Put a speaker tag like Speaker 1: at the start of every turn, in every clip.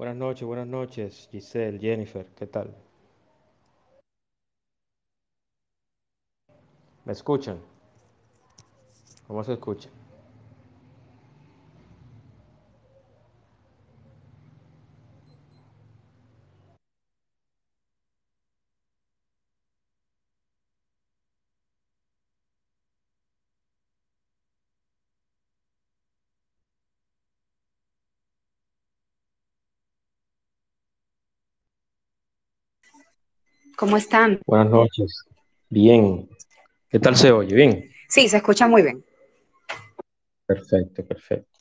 Speaker 1: Buenas noches, buenas noches, Giselle, Jennifer, ¿qué tal? ¿Me escuchan? ¿Cómo se escucha?
Speaker 2: ¿Cómo están?
Speaker 1: Buenas noches. Bien. ¿Qué tal se oye? ¿Bien?
Speaker 2: Sí, se escucha muy bien.
Speaker 1: Perfecto, perfecto.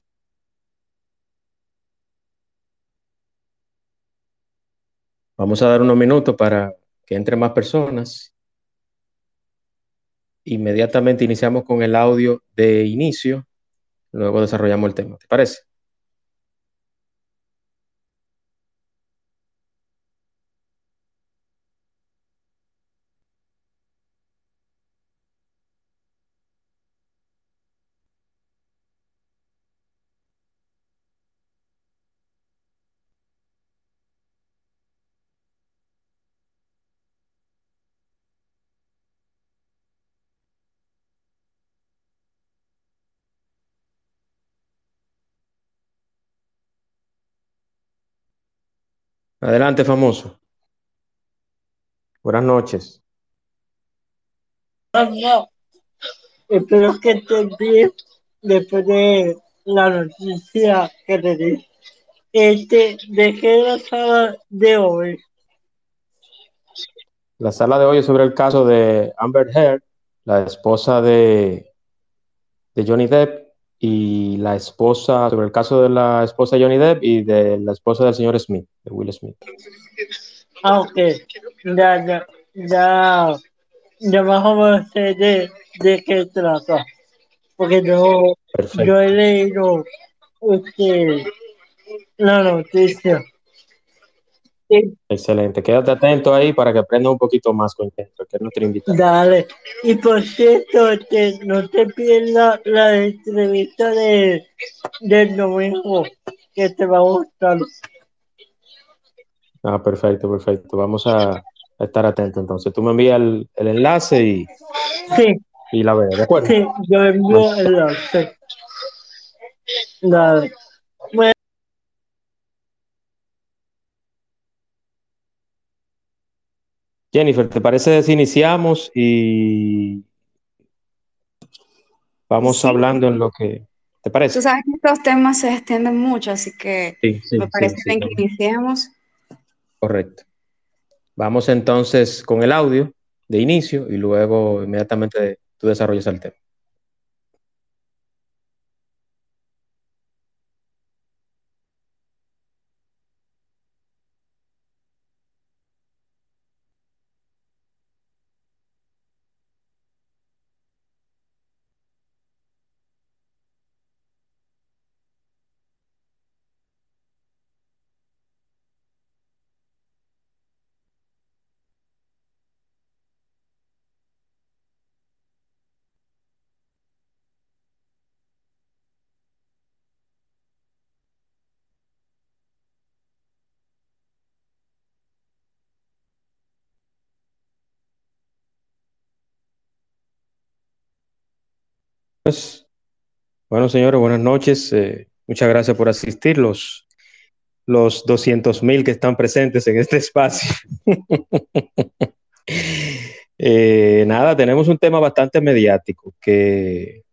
Speaker 1: Vamos a dar unos minutos para que entren más personas. Inmediatamente iniciamos con el audio de inicio, luego desarrollamos el tema. ¿Te parece? Adelante, famoso. Buenas noches.
Speaker 3: No, espero que estés bien después de la noticia que te di. Este, ¿de qué la sala de hoy?
Speaker 1: La sala de hoy es sobre el caso de Amber Heard, la esposa de, de Johnny Depp, y la esposa, sobre el caso de la esposa de Johnny Depp y de la esposa del señor Smith, de Will Smith.
Speaker 3: Ah, ok. Ya, ya, ya, ya más o menos sé de, de qué trata. Porque yo,
Speaker 1: Perfecto.
Speaker 3: yo he leído este, la noticia. Sí,
Speaker 1: Excelente. Quédate atento ahí para que aprendas un poquito más con Jennifer, que es nuestra invitada.
Speaker 3: Dale. Y por cierto, este, no te pierdas la entrevista de, del domingo, que te va a gustar.
Speaker 1: Ah, perfecto, perfecto. Vamos a, a estar atentos entonces. Tú me envías el, el enlace y,
Speaker 3: Sí,
Speaker 1: y la veo, ¿de acuerdo?
Speaker 3: sí, yo envío el enlace. Dale. Bueno,
Speaker 1: Jennifer, ¿te parece si iniciamos y vamos
Speaker 2: Sí.
Speaker 1: hablando en lo que... ¿Te
Speaker 2: Tú
Speaker 1: parece?
Speaker 2: sabes que estos temas se extienden mucho, así que
Speaker 1: Sí, sí,
Speaker 2: me parece bien que iniciemos.
Speaker 1: Correcto. Vamos entonces con el audio de inicio y luego inmediatamente tú desarrollas el tema. Bueno, señores, buenas noches. Eh, muchas gracias por asistir. Los, los 200 mil que están presentes en este espacio. Eh, nada, tenemos un tema bastante mediático que,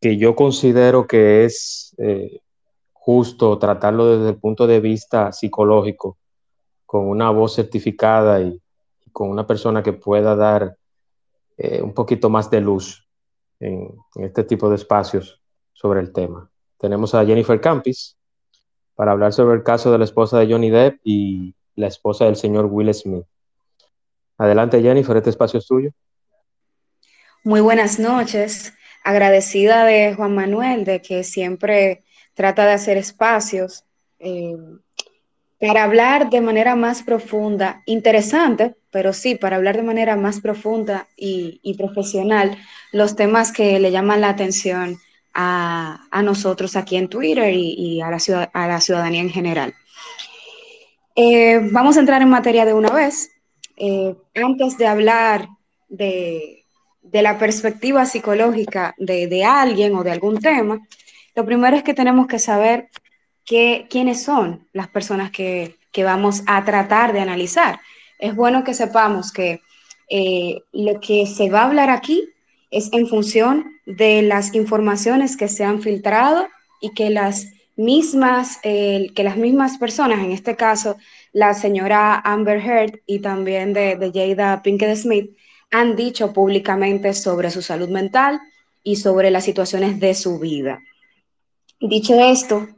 Speaker 1: que yo considero que es eh, justo tratarlo desde el punto de vista psicológico, con una voz certificada y, con una persona que pueda dar un poquito más de luz en, este tipo de espacios sobre el tema. Tenemos a Jennifer Campis para hablar sobre el caso de la esposa de Johnny Depp y la esposa del señor Will Smith. Adelante, Jennifer, este espacio es tuyo.
Speaker 2: Muy buenas noches. Agradecida de Juan Manuel de que siempre trata de hacer espacios eh, para hablar de manera más profunda, interesante, pero sí, para hablar de manera más profunda y, profesional los temas que le llaman la atención a, a nosotros aquí en Twitter y, y a, la ciudad, a la ciudadanía en general. Eh, vamos a entrar en materia de una vez. Eh, antes de hablar de, la perspectiva psicológica de, alguien o de algún tema, lo primero es que tenemos que saber quiénes son las personas que, vamos a tratar de analizar. Es bueno que sepamos que eh, lo que se va a hablar aquí es en función de las informaciones que se han filtrado y que las mismas, que las mismas personas, en este caso la señora Amber Heard y también de, de Jada Pinkett Smith, han dicho públicamente sobre su salud mental y sobre las situaciones de su vida. Dicho esto,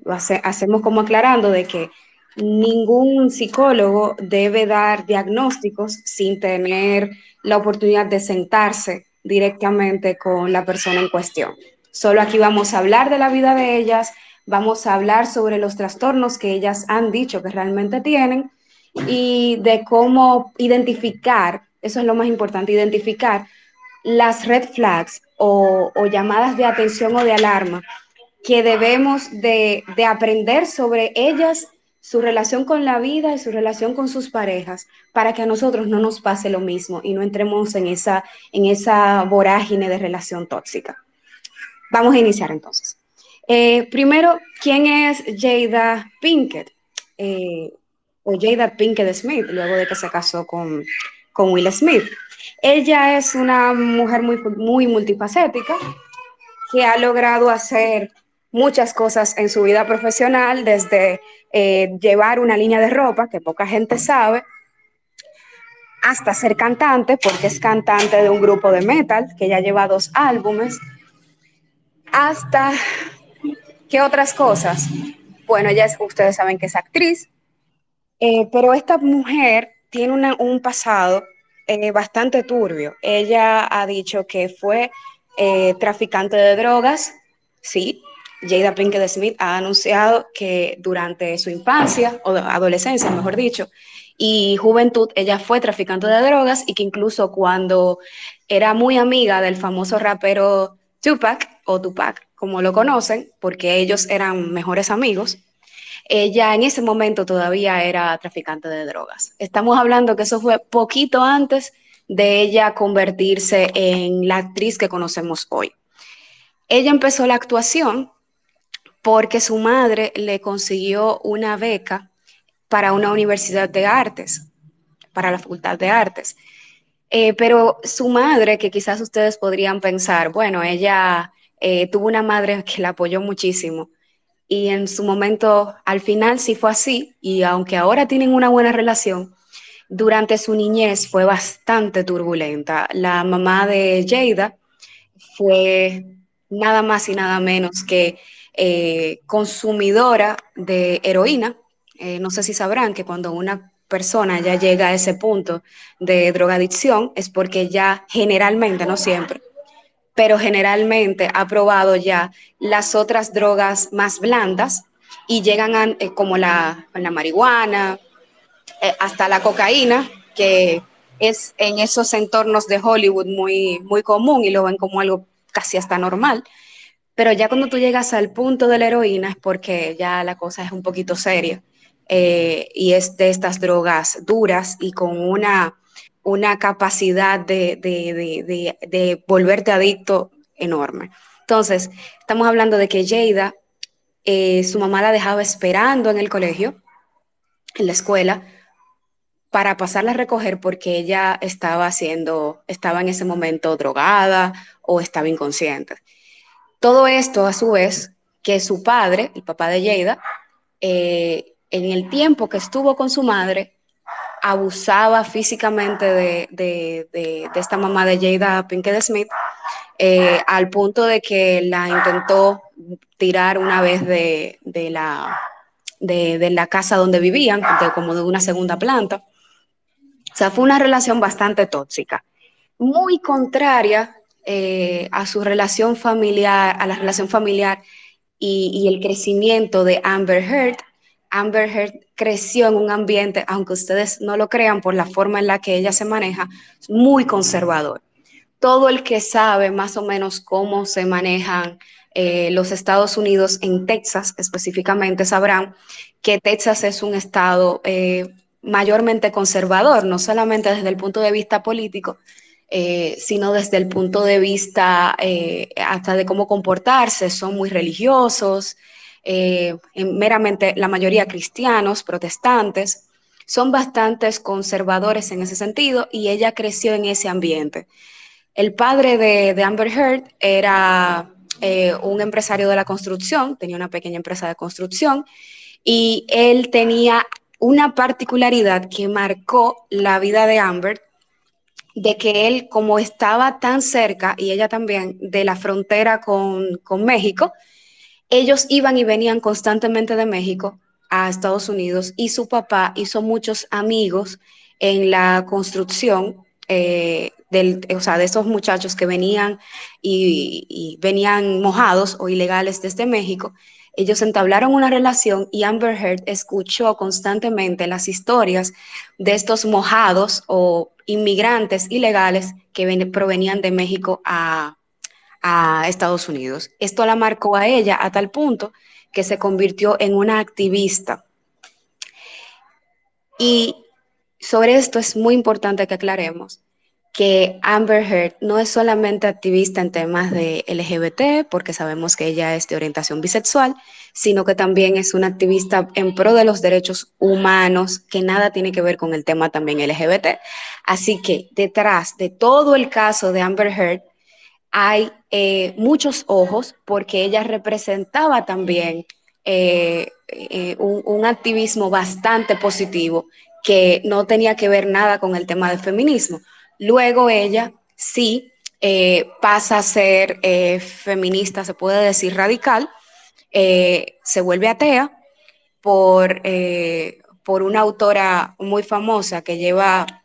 Speaker 2: hacemos como aclarando de que ningún psicólogo debe dar diagnósticos sin tener la oportunidad de sentarse directamente con la persona en cuestión. Solo aquí vamos a hablar de la vida de ellas, vamos a hablar sobre los trastornos que ellas han dicho que realmente tienen y de cómo identificar, eso es lo más importante, identificar las red flags o, llamadas de atención o de alarma que debemos de, de aprender sobre ellas su relación con la vida y su relación con sus parejas para que a nosotros no nos pase lo mismo y no entremos en esa, en esa vorágine de relación tóxica. Vamos a iniciar entonces. Eh, primero, ¿quién es Jada Pinkett? Eh, o Jada Pinkett Smith, luego de que se casó con, con Will Smith. Ella es una mujer muy, muy multifacética que ha logrado hacer muchas cosas en su vida profesional, desde eh, llevar una línea de ropa, que poca gente sabe, hasta ser cantante, porque es cantante de un grupo de metal, que ya lleva dos álbumes, hasta, ¿qué otras cosas? Bueno, ya ustedes saben que es actriz, eh, pero esta mujer tiene un pasado eh, bastante turbio. Ella ha dicho que fue traficante de drogas, sí, Jada Pinkett Smith ha anunciado que durante su infancia, o adolescencia, mejor dicho, y juventud, ella fue traficante de drogas y que incluso cuando era muy amiga del famoso rapero Tupac, o Tupac, como lo conocen, porque ellos eran mejores amigos, ella en ese momento todavía era traficante de drogas. Estamos hablando que eso fue poquito antes de ella convertirse en la actriz que conocemos hoy. Ella empezó la actuación porque su madre le consiguió una beca para una universidad de artes, para la Facultad de Artes. Eh, pero su madre, que quizás ustedes podrían pensar, bueno, ella eh, tuvo una madre que la apoyó muchísimo y en su momento, al final sí fue así, y aunque ahora tienen una buena relación, durante su niñez fue bastante turbulenta. La mamá de Jada fue nada más y nada menos que eh, consumidora de heroína. Eh, no sé si sabrán que cuando una persona ya llega a ese punto de drogadicción es porque ya generalmente, no siempre, pero generalmente ha probado ya las otras drogas más blandas y llegan eh, como la, la marihuana, hasta la cocaína, que es en esos entornos de Hollywood muy, muy común y lo ven como algo casi hasta normal. Pero ya cuando tú llegas al punto de la heroína es porque ya la cosa es un poquito seria eh, y es de estas drogas duras y con una, una capacidad de, de, volverte adicto enorme. Entonces, estamos hablando de que Jada, eh, su mamá la dejaba esperando en el colegio, en la escuela, para pasarla a recoger porque ella estaba haciendo, estaba en ese momento drogada o estaba inconsciente. Todo esto, a su vez, que su padre, el papá de Jada, eh, en el tiempo que estuvo con su madre, abusaba físicamente de, esta mamá de Jada Pinkett Smith, eh, al punto de que la intentó tirar una vez de, la, de, la casa donde vivían, como de una segunda planta. O sea, fue una relación bastante tóxica, muy contraria eh, a su relación familiar, a la relación familiar y, el crecimiento de Amber Heard. Amber Heard creció en un ambiente, aunque ustedes no lo crean por la forma en la que ella se maneja, muy conservador. Todo el que sabe más o menos cómo se manejan eh, los Estados Unidos en Texas específicamente sabrán que Texas es un estado eh, mayormente conservador, no solamente desde el punto de vista político, eh, sino desde el punto de vista hasta de cómo comportarse, son muy religiosos, meramente la mayoría cristianos, protestantes, son bastante conservadores en ese sentido y ella creció en ese ambiente. El padre de, Amber Heard era eh, un empresario de la construcción, tenía una pequeña empresa de construcción y él tenía una particularidad que marcó la vida de Amber, de que él, como estaba tan cerca, y ella también, de la frontera con, con México, ellos iban y venían constantemente de México a Estados Unidos y su papá hizo muchos amigos en la construcción eh, o sea, de esos muchachos que venían y, venían mojados o ilegales desde México. Ellos entablaron una relación y Amber Heard escuchó constantemente las historias de estos mojados o inmigrantes ilegales que provenían de México a, Estados Unidos. Esto la marcó a ella a tal punto que se convirtió en una activista. Y sobre esto es muy importante que aclaremos que Amber Heard no es solamente activista en temas de LGBT, porque sabemos que ella es de orientación bisexual, sino que también es una activista en pro de los derechos humanos, que nada tiene que ver con el tema también LGBT. Así que detrás de todo el caso de Amber Heard hay eh, muchos ojos porque ella representaba también eh, eh, un, activismo bastante positivo que no tenía que ver nada con el tema del feminismo. Luego ella sí pasa a ser feminista, se puede decir radical, se vuelve atea por, por una autora muy famosa que lleva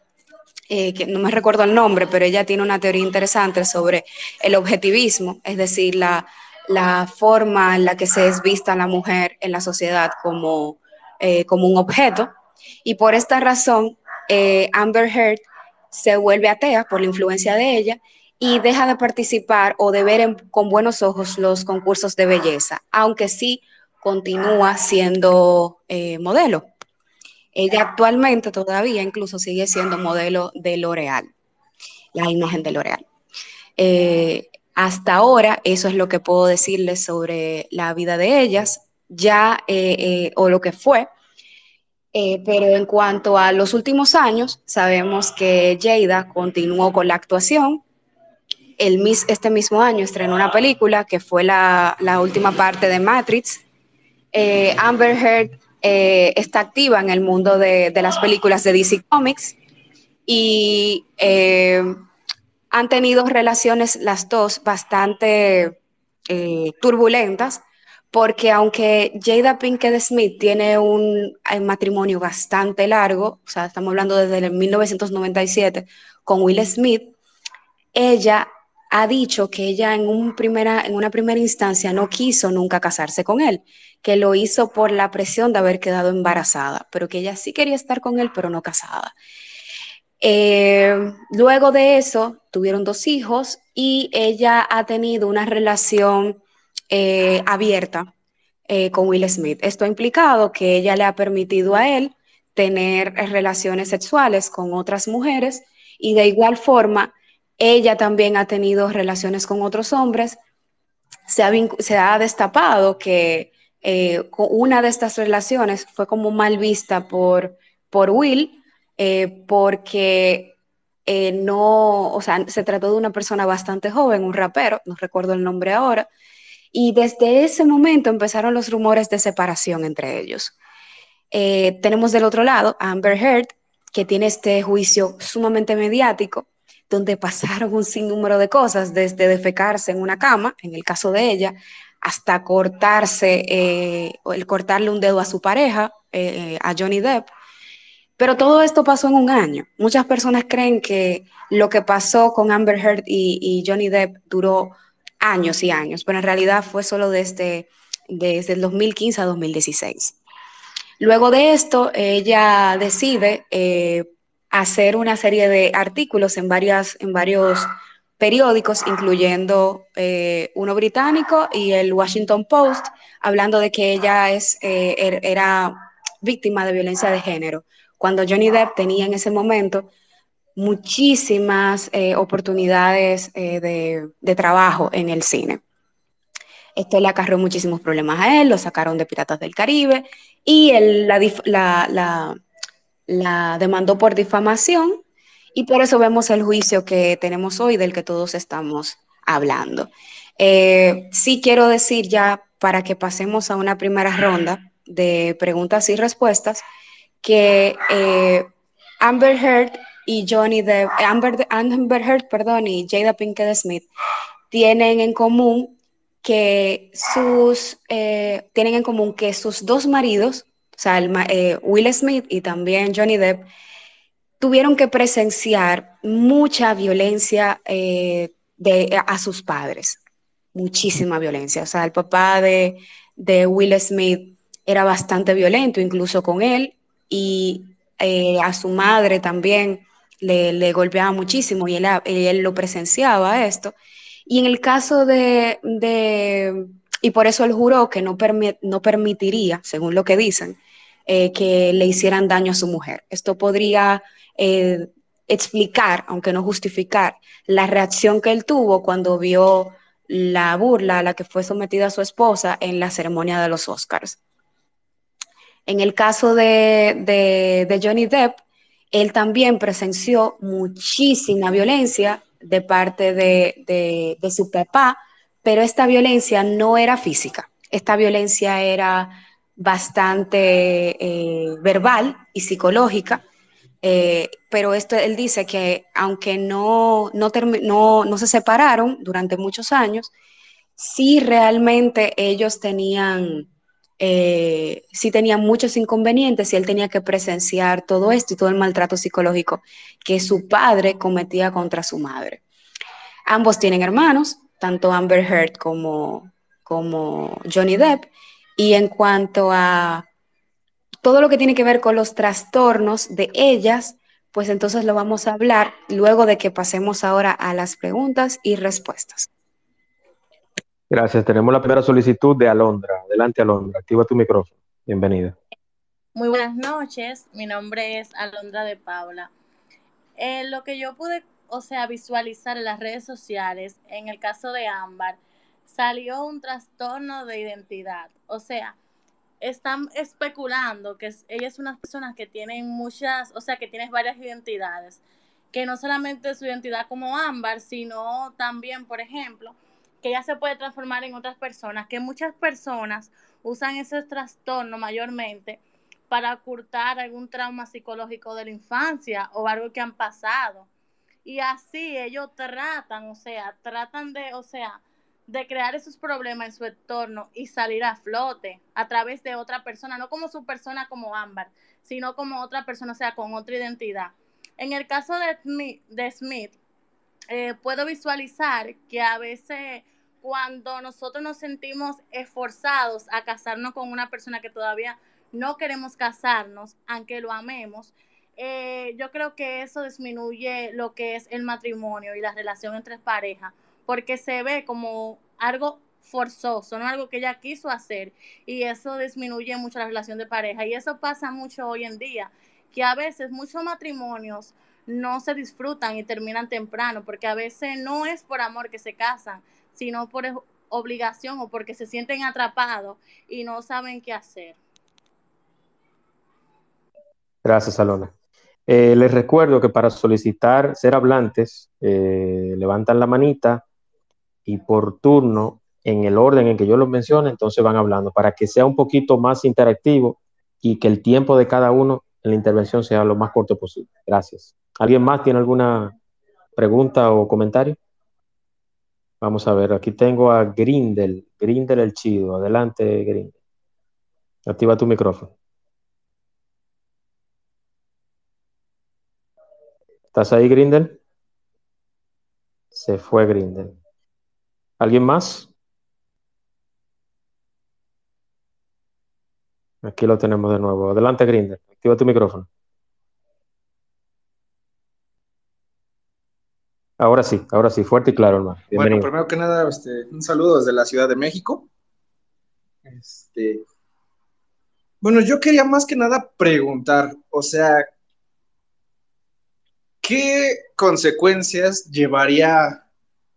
Speaker 2: eh, que no me recuerdo el nombre, pero ella tiene una teoría interesante sobre el objetivismo, es decir, la, forma en la que se es vista la mujer en la sociedad como, eh, como un objeto. Y por esta razón, eh, Amber Heard se vuelve atea por la influencia de ella y deja de participar o de ver con buenos ojos los concursos de belleza, aunque sí continúa siendo modelo. Ella actualmente todavía incluso sigue siendo modelo de L'Oreal, la imagen de L'Oreal. Eh, hasta ahora, eso es lo que puedo decirles sobre la vida de ellas, ya eh, eh, o lo que fue. Pero en cuanto a los últimos años, sabemos que Jada continuó con la actuación. El, este mismo año estrenó una película que fue la, la última parte de Matrix. Amber Heard eh, está activa en el mundo de, las películas de DC Comics y eh, han tenido relaciones las dos bastante eh, turbulentas porque aunque Jada Pinkett Smith tiene un, matrimonio bastante largo, o sea, estamos hablando desde el 1997 con Will Smith, ella ha dicho que ella en una primera instancia no quiso nunca casarse con él, que lo hizo por la presión de haber quedado embarazada, pero que ella sí quería estar con él, pero no casada. Eh, luego de eso, tuvieron dos hijos y ella ha tenido una relación eh, abierta eh, con Will Smith. Esto ha implicado que ella le ha permitido a él tener relaciones sexuales con otras mujeres y de igual forma ella también ha tenido relaciones con otros hombres. Se ha, destapado que eh, una de estas relaciones fue como mal vista por, por Will, eh, porque eh, no, o sea, se trató de una persona bastante joven, un rapero, no recuerdo el nombre ahora, y desde ese momento empezaron los rumores de separación entre ellos. tenemos del otro lado a Amber Heard, que tiene este juicio sumamente mediático, donde pasaron un sinnúmero de cosas, desde defecarse en una cama, en el caso de ella, hasta cortarse, eh, el cortarle un dedo a su pareja, eh, a Johnny Depp. Pero todo esto pasó en un año. Muchas personas creen que lo que pasó con Amber Heard y, Johnny Depp duró años y años, pero en realidad fue solo desde, desde el 2015 a 2016. Luego de esto, ella decide eh, hacer una serie de artículos en, varias, en varios periódicos, incluyendo eh, uno británico y el Washington Post, hablando de que ella es, eh, er, era víctima de violencia de género, cuando Johnny Depp tenía en ese momento muchísimas eh, oportunidades de, de trabajo en el cine. Esto le acarreó muchísimos problemas a él, lo sacaron de Piratas del Caribe y él la, demandó por difamación y por eso vemos el juicio que tenemos hoy del que todos estamos hablando. Eh, sí quiero decir ya, para que pasemos a una primera ronda de preguntas y respuestas, que eh, Amber Heard y Johnny Depp, Amber, Amber Heard, perdón, y Jada Pinkett Smith tienen en común que sus, eh, tienen en común que sus dos maridos, o sea, Will Smith y también Johnny Depp, tuvieron que presenciar mucha violencia eh, de, a sus padres, muchísima violencia. O sea, el papá de, Will Smith era bastante violento, incluso con él, y eh, a su madre también le, golpeaba muchísimo y él, lo presenciaba esto. Y en el caso de, y por eso él juró que no, permitiría, según lo que dicen, eh, que le hicieran daño a su mujer. Esto podría eh, explicar, aunque no justificar, la reacción que él tuvo cuando vio la burla a la que fue sometida su esposa en la ceremonia de los Oscars. En el caso de, Johnny Depp, él también presenció muchísima violencia de parte de, su papá, pero esta violencia no era física, esta violencia era bastante eh, verbal y psicológica, eh, pero esto él dice que aunque no, no, no, se separaron durante muchos años, sí realmente ellos tenían, eh, sí tenían muchos inconvenientes y él tenía que presenciar todo esto y todo el maltrato psicológico que su padre cometía contra su madre. Ambos tienen hermanos, tanto Amber Heard como, como Johnny Depp, y en cuanto a todo lo que tiene que ver con los trastornos de ellas, pues entonces lo vamos a hablar luego de que pasemos ahora a las preguntas y respuestas.
Speaker 1: Gracias. Tenemos la primera solicitud de Alondra. Adelante, Alondra. Activa tu micrófono. Bienvenida.
Speaker 4: Muy buenas noches. Mi nombre es Alondra de Paula. Eh, lo que yo pude, o sea, visualizar en las redes sociales, en el caso de Ámbar, salió un trastorno de identidad. O sea, están especulando que ella es una persona que tiene muchas, o sea, que tiene varias identidades, que no solamente su identidad como ámbar, sino también, por ejemplo, que ella se puede transformar en otras personas, que muchas personas usan ese trastorno mayormente para ocultar algún trauma psicológico de la infancia o algo que han pasado. Y así ellos tratan, o sea, tratan de, o sea, de crear esos problemas en su entorno y salir a flote a través de otra persona, no como su persona como Ámbar, sino como otra persona, o sea, con otra identidad. En el caso de Smith, de Smith eh, puedo visualizar que a veces cuando nosotros nos sentimos esforzados a casarnos con una persona que todavía no queremos casarnos, aunque lo amemos, eh, yo creo que eso disminuye lo que es el matrimonio y la relación entre parejas porque se ve como algo forzoso, no algo que ella quiso hacer y eso disminuye mucho la relación de pareja. Y eso pasa mucho hoy en día, que a veces muchos matrimonios no se disfrutan y terminan temprano porque a veces no es por amor que se casan, sino por obligación o porque se sienten atrapados y no saben qué hacer.
Speaker 1: Gracias, Alona. Eh, les recuerdo que para solicitar ser hablantes, eh, levantan la manita y por turno, en el orden en que yo los mencione, entonces van hablando para que sea un poquito más interactivo y que el tiempo de cada uno en la intervención sea lo más corto posible. Gracias. ¿Alguien más tiene alguna pregunta o comentario? Vamos a ver, aquí tengo a Grindel, Grindel el Chido. Adelante, Grindel. Activa tu micrófono. ¿Estás ahí, Grindel? Se fue Grindel. ¿Alguien más? Aquí lo tenemos de nuevo. Adelante, Grinder. Activa tu micrófono. Ahora sí, ahora sí, fuerte y claro, hermano.
Speaker 5: Bueno, primero que nada, este, un saludo desde la Ciudad de México. Este, bueno, yo quería más que nada preguntar, o sea, ¿qué consecuencias llevaría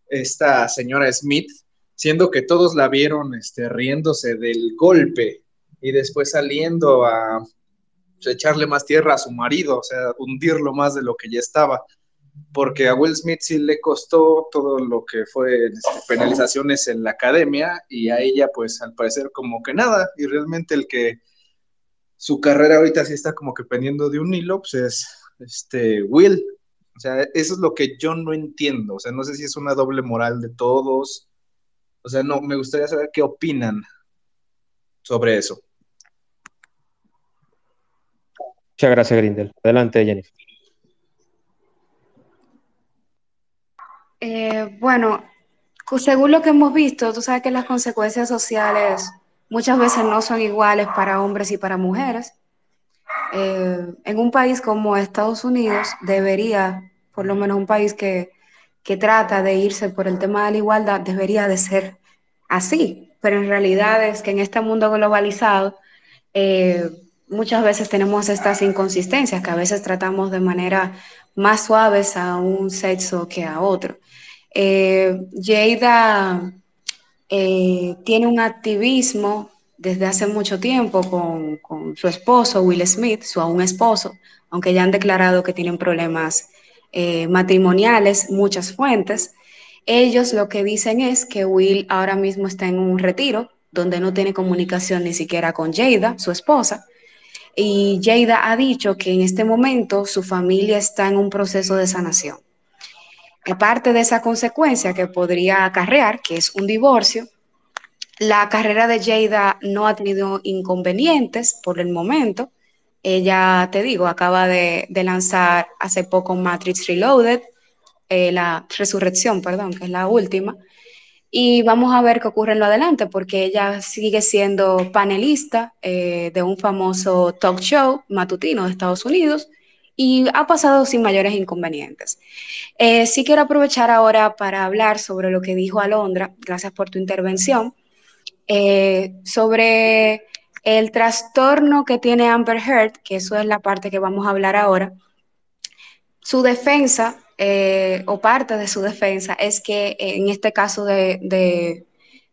Speaker 5: esta señora Smith, siendo que todos la vieron este, riéndose del golpe y después saliendo a pues, echarle más tierra a su marido, o sea, hundirlo más de lo que ya estaba? Porque a Will Smith sí le costó todo lo que fue penalizaciones en la academia y a ella pues al parecer como que nada y realmente el que su carrera ahorita sí está como que pendiendo de un hilo, pues es este Will, o sea, eso es lo que yo no entiendo. O sea, no sé si es una doble moral de todos. O sea, no, me gustaría saber qué opinan sobre eso.
Speaker 1: Muchas gracias, Grindel. Adelante, Jennifer.
Speaker 2: Eh, bueno, según lo que hemos visto, tú sabes que las consecuencias sociales muchas veces no son iguales para hombres y para mujeres. Eh, en un país como Estados Unidos debería, por lo menos un país que, trata de irse por el tema de la igualdad, debería de ser así, pero en realidad es que en este mundo globalizado eh, muchas veces tenemos estas inconsistencias que a veces tratamos de manera más suaves a un sexo que a otro. Eh, Jada tiene un activismo desde hace mucho tiempo con, su esposo, Will Smith, su aún esposo, aunque ya han declarado que tienen problemas eh, matrimoniales, muchas fuentes. Ellos lo que dicen es que Will ahora mismo está en un retiro donde no tiene comunicación ni siquiera con Jada, su esposa. Y Jada ha dicho que en este momento su familia está en un proceso de sanación. Aparte de esa consecuencia que podría acarrear, que es un divorcio, la carrera de Jada no ha tenido inconvenientes por el momento. Ella, te digo, acaba de, lanzar hace poco Matrix Reloaded, eh, la resurrección, perdón, que es la última. Y vamos a ver qué ocurre en lo adelante, porque ella sigue siendo panelista eh, de un famoso talk show matutino de Estados Unidos y ha pasado sin mayores inconvenientes. Eh, sí quiero aprovechar ahora para hablar sobre lo que dijo Alondra, gracias por tu intervención, eh, sobre el trastorno que tiene Amber Heard, que eso es la parte que vamos a hablar ahora. Su defensa, eh, o parte de su defensa, es que en este caso de,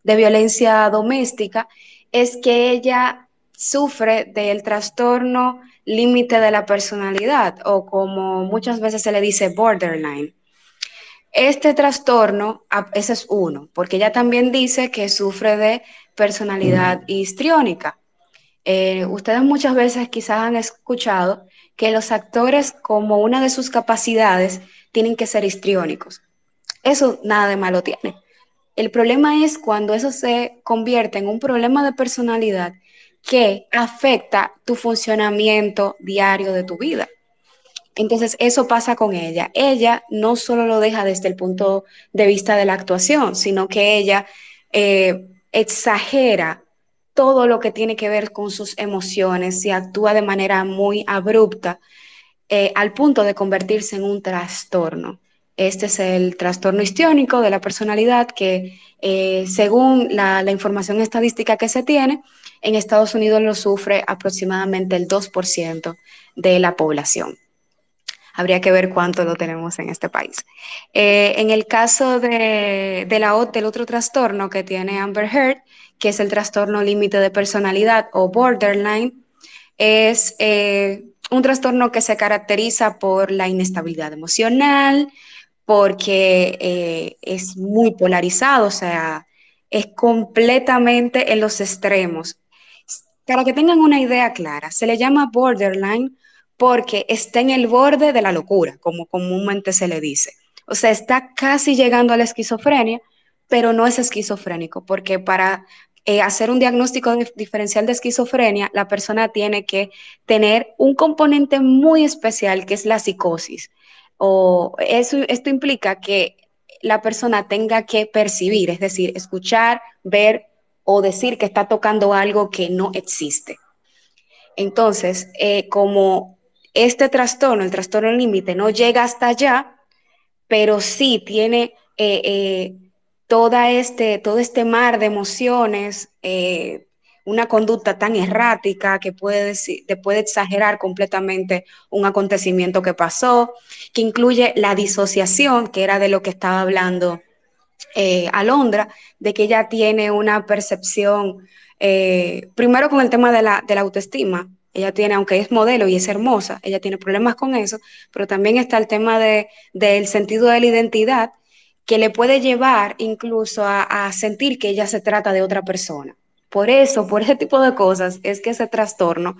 Speaker 2: de violencia doméstica, es que ella sufre del trastorno límite de la personalidad o como muchas veces se le dice borderline. Este trastorno, ese es uno, porque ella también dice que sufre de personalidad histriónica. Eh, ustedes muchas veces quizás han escuchado que los actores como una de sus capacidades tienen que ser histriónicos. Eso nada de malo tiene. El problema es cuando eso se convierte en un problema de personalidad que afecta tu funcionamiento diario de tu vida. Entonces, eso pasa con ella. Ella no solo lo deja desde el punto de vista de la actuación, sino que ella eh, exagera todo lo que tiene que ver con sus emociones y actúa de manera muy abrupta eh, al punto de convertirse en un trastorno. Este es el trastorno histiónico de la personalidad que, eh, según la información estadística que se tiene, en Estados Unidos lo sufre aproximadamente el 2% de la población. Habría que ver cuánto lo tenemos en este país. Eh, en el caso de, la, del otro trastorno que tiene Amber Heard, que es el trastorno límite de personalidad o borderline, es eh, un trastorno que se caracteriza por la inestabilidad emocional, porque eh, es muy polarizado, o sea, es completamente en los extremos. Para que tengan una idea clara, se le llama borderline porque está en el borde de la locura, como comúnmente se le dice. O sea, está casi llegando a la esquizofrenia, pero no es esquizofrénico, porque para eh, hacer un diagnóstico diferencial de esquizofrenia, la persona tiene que tener un componente muy especial, que es la psicosis. O eso, esto implica que la persona tenga que percibir, es decir, escuchar, ver o decir que está tocando algo que no existe. Entonces, eh, como este trastorno, el trastorno límite, no llega hasta allá, pero sí tiene eh, eh, toda este, todo este mar de emociones, una conducta tan errática que puede, te puede exagerar completamente un acontecimiento que pasó, que incluye la disociación, que era de lo que estaba hablando Alondra, de que ella tiene una percepción, primero con el tema de la, de la autoestima, ella tiene, aunque es modelo y es hermosa, ella tiene problemas con eso, pero también está el tema de, del sentido de la identidad que le puede llevar incluso a, sentir que ella se trata de otra persona. Por eso, por ese tipo de cosas, es que ese trastorno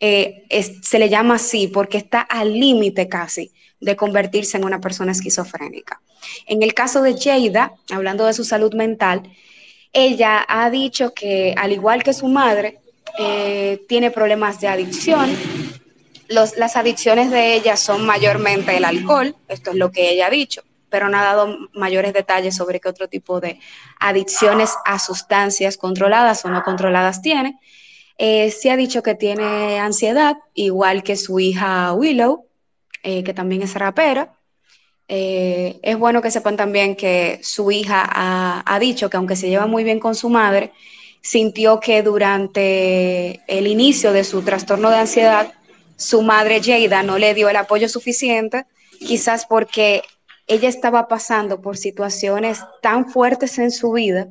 Speaker 2: eh, se le llama así, porque está al límite casi de convertirse en una persona esquizofrénica. En el caso de Jada, hablando de su salud mental, ella ha dicho que, al igual que su madre, eh, tiene problemas de adicción. las adicciones de ella son mayormente el alcohol, esto es lo que ella ha dicho, pero no ha dado mayores detalles sobre qué otro tipo de adicciones a sustancias controladas o no controladas tiene. Eh, sí ha dicho que tiene ansiedad, igual que su hija Willow, eh, que también es rapera. Es bueno que sepan también que su hija ha, dicho que aunque se lleva muy bien con su madre, sintió que durante el inicio de su trastorno de ansiedad, su madre Jada no le dio el apoyo suficiente, quizás porque ella estaba pasando por situaciones tan fuertes en su vida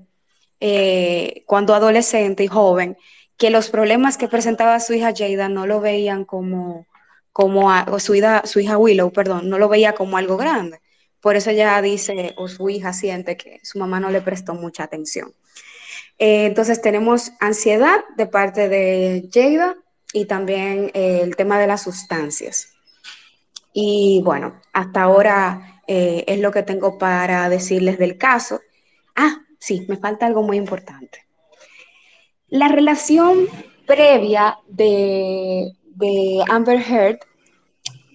Speaker 2: eh, cuando adolescente y joven, que los problemas que presentaba su hija Jada no lo veían como, como o su, hija, su hija Willow, perdón, no lo veía como algo grande. Por eso ella dice, o su hija siente que su mamá no le prestó mucha atención. Eh, entonces tenemos ansiedad de parte de Jada y también eh, el tema de las sustancias. Y bueno, hasta ahora eh, es lo que tengo para decirles del caso. Ah, sí, me falta algo muy importante. La relación previa de, de Amber Heard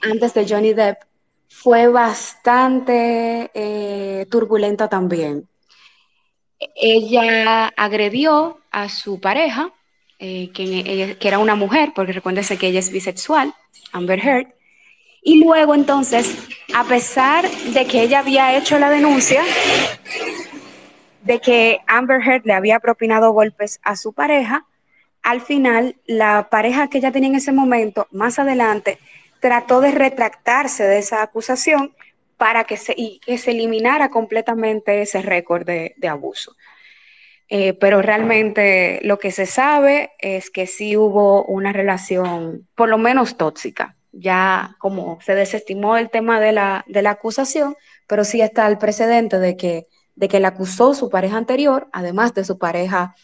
Speaker 2: antes de Johnny Depp fue bastante turbulenta también. Ella agredió a su pareja, eh, que, era una mujer, porque recuérdese que ella es bisexual, Amber Heard, y luego entonces, a pesar de que ella había hecho la denuncia de que Amber Heard le había propinado golpes a su pareja, al final la pareja que ella tenía en ese momento, más adelante, trató de retractarse de esa acusación para que se, y que se eliminara completamente ese récord de, abuso. Eh, pero realmente lo que se sabe es que sí hubo una relación, por lo menos tóxica. Ya como se desestimó el tema de la, acusación, pero sí está el precedente de que, de que la acusó su pareja anterior, además de su pareja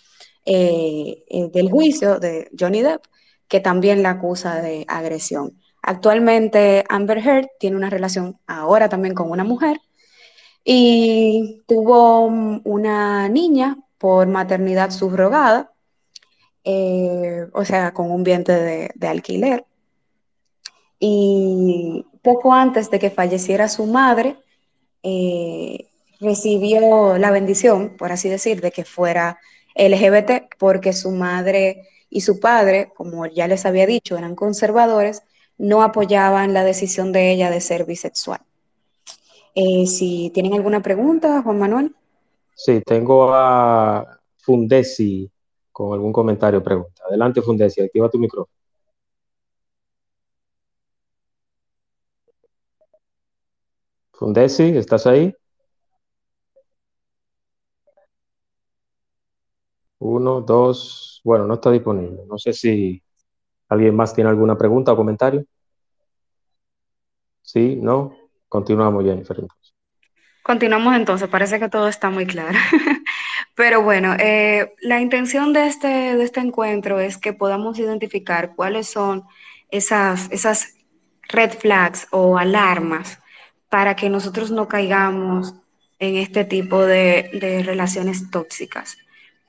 Speaker 2: eh, eh, del juicio de Johnny Depp, que también la acusa de agresión. Actualmente Amber Heard tiene una relación ahora también con una mujer y tuvo una niña por maternidad subrogada, eh, o sea, con un vientre de, alquiler. Y poco antes de que falleciera su madre, recibió la bendición, por así decir, de que fuera LGBT, porque su madre y su padre, como ya les había dicho, eran conservadores no apoyaban la decisión de ella de ser bisexual. Eh, si tienen alguna pregunta, Juan Manuel.
Speaker 1: Sí, tengo a Fundesi con algún comentario o pregunta. Adelante, Fundesi, activa tu micrófono. Fundesi, ¿estás ahí? Uno, dos, bueno, no está disponible. No sé si ¿Alguien más tiene alguna pregunta o comentario? Sí, no. Continuamos, Jennifer.
Speaker 2: Continuamos entonces, parece que todo está muy claro. Pero bueno, eh, la intención de este, de este encuentro es que podamos identificar cuáles son esas, esas red flags o alarmas para que nosotros no caigamos en este tipo de, de relaciones tóxicas.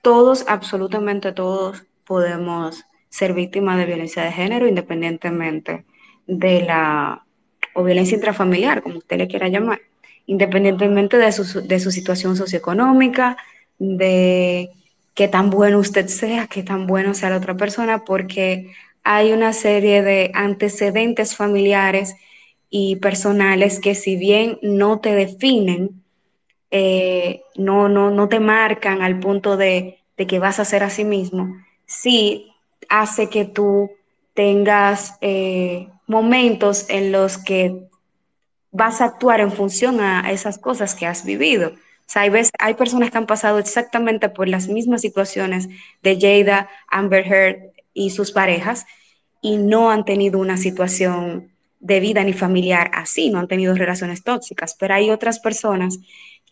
Speaker 2: Todos, absolutamente todos, podemos ser víctima de violencia de género independientemente de la, o violencia intrafamiliar, como usted le quiera llamar, independientemente de su, de su situación socioeconómica, de qué tan bueno usted sea, qué tan bueno sea la otra persona, porque hay una serie de antecedentes familiares y personales que si bien no te definen, eh, no, no, no te marcan al punto de, que vas a ser a sí mismo, sí hace que tú tengas eh, momentos en los que vas a actuar en función a esas cosas que has vivido. O hay, hay personas que han pasado exactamente por las mismas situaciones de Jada, Amber Heard y sus parejas y no han tenido una situación de vida ni familiar así, no han tenido relaciones tóxicas, pero hay otras personas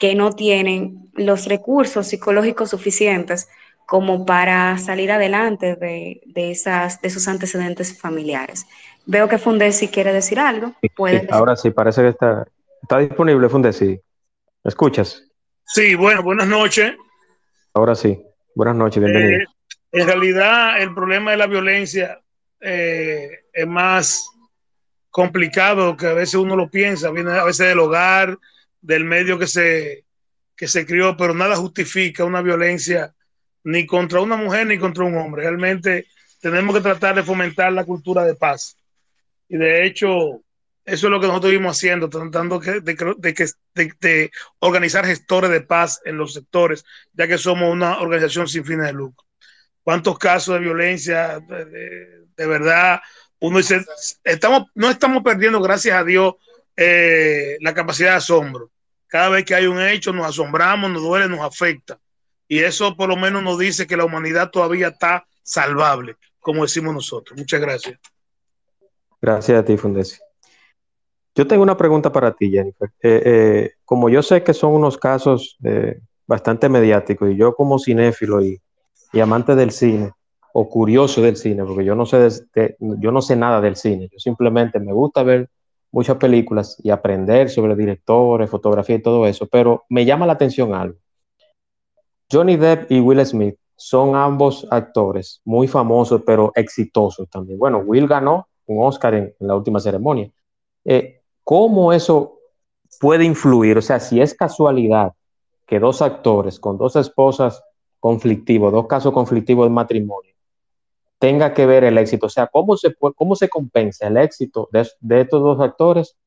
Speaker 2: que no tienen los recursos psicológicos suficientes como para salir adelante de, esas, de esos antecedentes familiares. Veo que Fundesi quiere decir algo.
Speaker 1: ahora sí, parece que está, está disponible Fundesi. ¿Me escuchas?
Speaker 6: Sí, bueno, buenas noches.
Speaker 1: Ahora sí, buenas noches, bienvenido.
Speaker 6: Eh, en realidad, el problema de la violencia eh, es más complicado que a veces uno lo piensa, viene a veces del hogar, del medio que se, que se crió, pero nada justifica una violencia ni contra una mujer ni contra un hombre. Realmente tenemos que tratar de fomentar la cultura de paz. Y de hecho, eso es lo que nosotros estuvimos haciendo, tratando de, de, de, organizar gestores de paz en los sectores, ya que somos una organización sin fines de lucro. ¿Cuántos casos de violencia de, verdad? Uno dice, estamos, no estamos perdiendo, gracias a Dios, eh, la capacidad de asombro. Cada vez que hay un hecho, nos asombramos, nos duele, nos afecta y eso por lo menos nos dice que la humanidad todavía está salvable, como decimos nosotros. Muchas gracias.
Speaker 1: Gracias a ti, Fundesi. Yo tengo una pregunta para ti, Jennifer. Eh, eh, como yo sé que son unos casos bastante mediáticos y yo como cinéfilo y, amante del cine o curioso del cine, porque yo no sé yo no sé nada del cine, yo simplemente me gusta ver muchas películas y aprender sobre directores, fotografía y todo eso, pero me llama la atención algo. Johnny Depp y Will Smith son ambos actores muy famosos, pero exitosos también. Bueno, Will ganó un Oscar en, la última ceremonia. Eh, ¿Cómo eso puede influir? O sea, si es casualidad que dos actores con dos esposas conflictivos, dos casos conflictivos de matrimonio, tenga que ver el éxito. O sea, ¿cómo se, cómo se compensa el éxito de, estos dos actores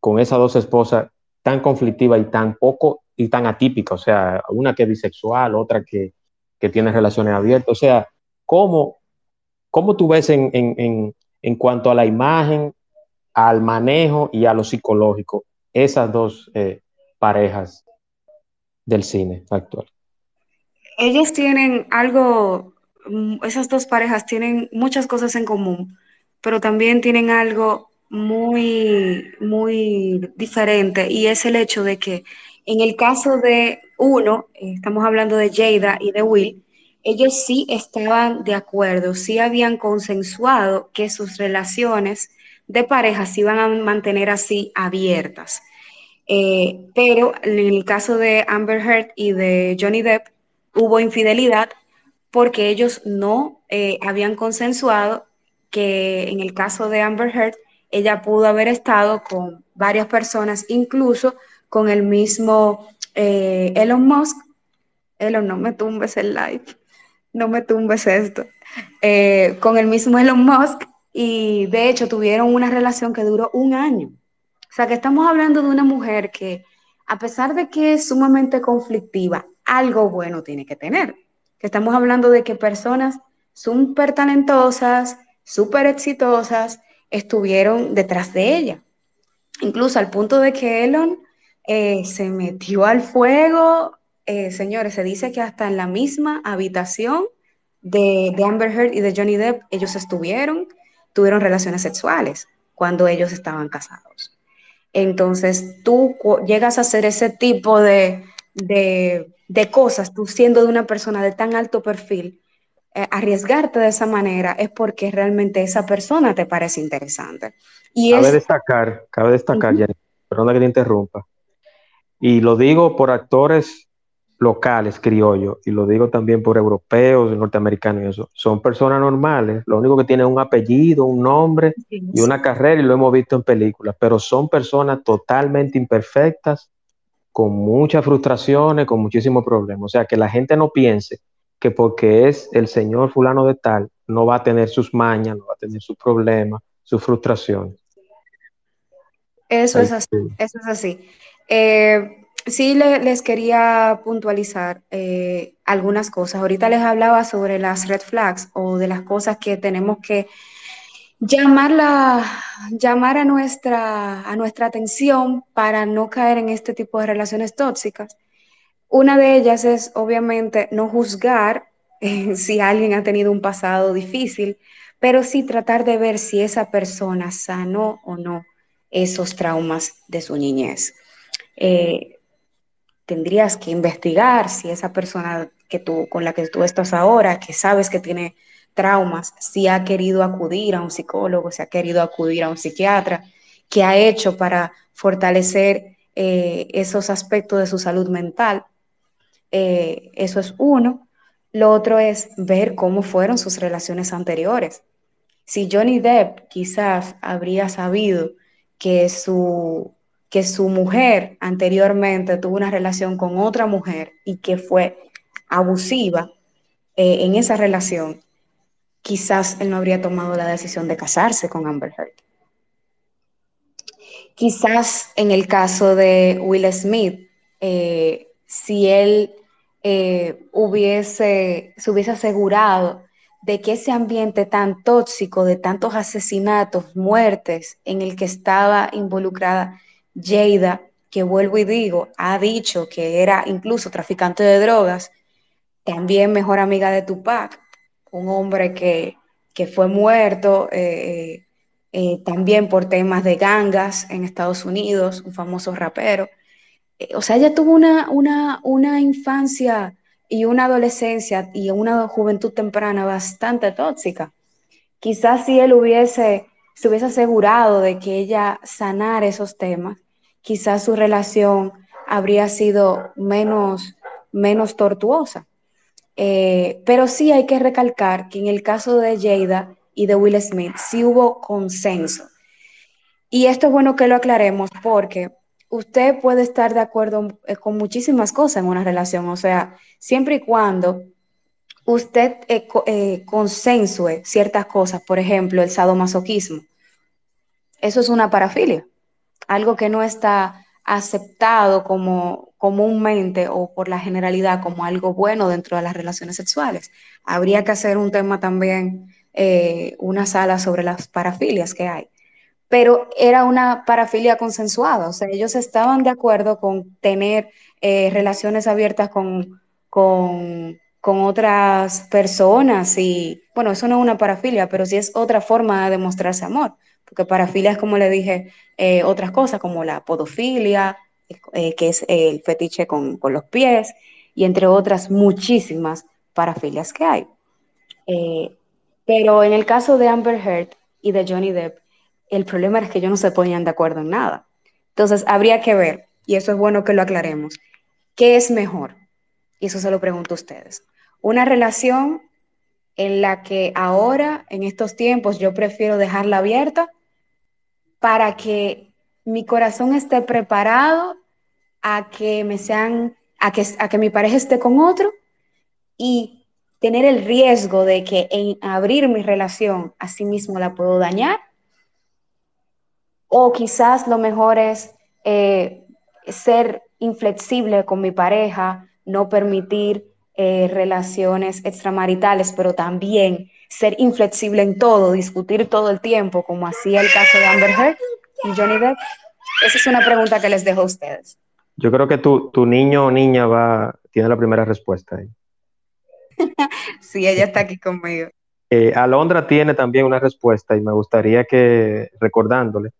Speaker 1: con esas dos esposas tan conflictivas y tan poco y tan atípica, o sea, una que es bisexual, otra que, tiene relaciones abiertas, o sea, ¿cómo, cómo tú ves en, en, cuanto a la imagen, al manejo y a lo psicológico esas dos eh, parejas del cine actual?
Speaker 2: Ellos tienen algo, esas dos parejas tienen muchas cosas en común, pero también tienen algo muy, muy diferente y es el hecho de que en el caso de uno, eh, estamos hablando de Jada y de Will, ellos sí estaban de acuerdo, sí habían consensuado que sus relaciones de pareja se iban a mantener así abiertas. Eh, pero en el caso de Amber Heard y de Johnny Depp hubo infidelidad porque ellos no eh, habían consensuado que en el caso de Amber Heard ella pudo haber estado con varias personas, incluso con el mismo eh, Elon Musk. Elon, no me tumbes el live, no me tumbes esto. Eh, con el mismo Elon Musk y de hecho tuvieron una relación que duró un año. O sea que estamos hablando de una mujer que a pesar de que es sumamente conflictiva, algo bueno tiene que tener. Que estamos hablando de que personas súper talentosas, súper exitosas, estuvieron detrás de ella. Incluso al punto de que Elon eh, se metió al fuego. Eh, señores, se dice que hasta en la misma habitación de, Amber Heard y de Johnny Depp ellos estuvieron, tuvieron relaciones sexuales cuando ellos estaban casados. Entonces, tú llegas a hacer ese tipo de, de, cosas, tú siendo de una persona de tan alto perfil, eh, arriesgarte de esa manera es porque realmente esa persona te parece interesante.
Speaker 1: Y cabe destacar, cabe destacar, uh perdona que te interrumpa, y lo digo por actores locales, criollos, y lo digo también por europeos, norteamericanos y eso. Son personas normales, lo único que tienen un apellido, un nombre y una carrera, y lo hemos visto en películas, pero son personas totalmente imperfectas, con muchas frustraciones, con muchísimos problemas. O sea, que la gente no piense que porque es el señor fulano de tal, no va a tener sus mañas, no va a tener sus problemas, sus frustraciones.
Speaker 2: Eso es así, eso es así. Eh, sí les quería puntualizar eh, algunas cosas. Ahorita les hablaba sobre las red flags o de las cosas que tenemos que llamarla, llamar a nuestra, a nuestra atención para no caer en este tipo de relaciones tóxicas. Una de ellas es obviamente no juzgar eh, si alguien ha tenido un pasado difícil, pero sí tratar de ver si esa persona sanó o no esos traumas de su niñez. Eh, tendrías que investigar si esa persona que tú, con la que tú estás ahora, que sabes que tiene traumas, si ha querido acudir a un psicólogo, si ha querido acudir a un psiquiatra, qué ha hecho para fortalecer eh, esos aspectos de su salud mental. Eh, eso es uno. Lo otro es ver cómo fueron sus relaciones anteriores. Si Johnny Depp quizás habría sabido que su, que su mujer anteriormente tuvo una relación con otra mujer y que fue abusiva eh, en esa relación, quizás él no habría tomado la decisión de casarse con Amber Heard. Quizás en el caso de Will Smith, eh, si él eh, hubiese, se hubiese asegurado de que ese ambiente tan tóxico, de tantos asesinatos, muertes, en el que estaba involucrada Jada, que vuelvo y digo, ha dicho que era incluso traficante de drogas, también mejor amiga de Tupac, un hombre que, fue muerto eh, eh, también por temas de gangas en Estados Unidos, un famoso rapero. Eh, o sea, ella tuvo una, una, una infancia y una adolescencia y una juventud temprana bastante tóxica. Quizás si él hubiese, se hubiese asegurado de que ella sanara esos temas, quizás su relación habría sido menos, menos tortuosa. Eh, pero sí hay que recalcar que en el caso de Jada y de Will Smith sí hubo consenso. Y esto es bueno que lo aclaremos porque usted puede estar de acuerdo eh, con muchísimas cosas en una relación, o sea, siempre y cuando usted eh, eh, consensue ciertas cosas, por ejemplo, el sadomasoquismo. Eso es una parafilia, algo que no está aceptado como comúnmente o por la generalidad como algo bueno dentro de las relaciones sexuales. Habría que hacer un tema también, una sala sobre las parafilias que hay pero era una parafilia consensuada, o sea, ellos estaban de acuerdo con tener eh, relaciones abiertas con, con, otras personas y, bueno, eso no es una parafilia, pero sí es otra forma de demostrarse amor, porque parafilia es, como le dije, eh, otras cosas como la podofilia, eh, que es el fetiche con, con, los pies, y entre otras muchísimas parafilias que hay. pero en el caso de Amber Heard y de Johnny Depp, el problema es que ellos no se ponían de acuerdo en nada. Entonces, habría que ver, y eso es bueno que lo aclaremos, ¿qué es mejor? Y eso se lo pregunto a ustedes. Una relación en la que ahora, en estos tiempos, yo prefiero dejarla abierta para que mi corazón esté preparado a que me sean, a que, a que mi pareja esté con otro y tener el riesgo de que en abrir mi relación a sí mismo la puedo dañar o quizás lo mejor es eh, ser inflexible con mi pareja, no permitir eh, relaciones extramaritales, pero también ser inflexible en todo, discutir todo el tiempo, como hacía el caso de Amber Heard y Johnny Depp. Esa es una pregunta que les dejo a ustedes.
Speaker 1: Yo creo que tu, tu niño o niña va, tiene la primera respuesta ahí.
Speaker 2: sí, ella está aquí conmigo.
Speaker 1: Eh, Alondra tiene también una respuesta y me gustaría que, recordándole,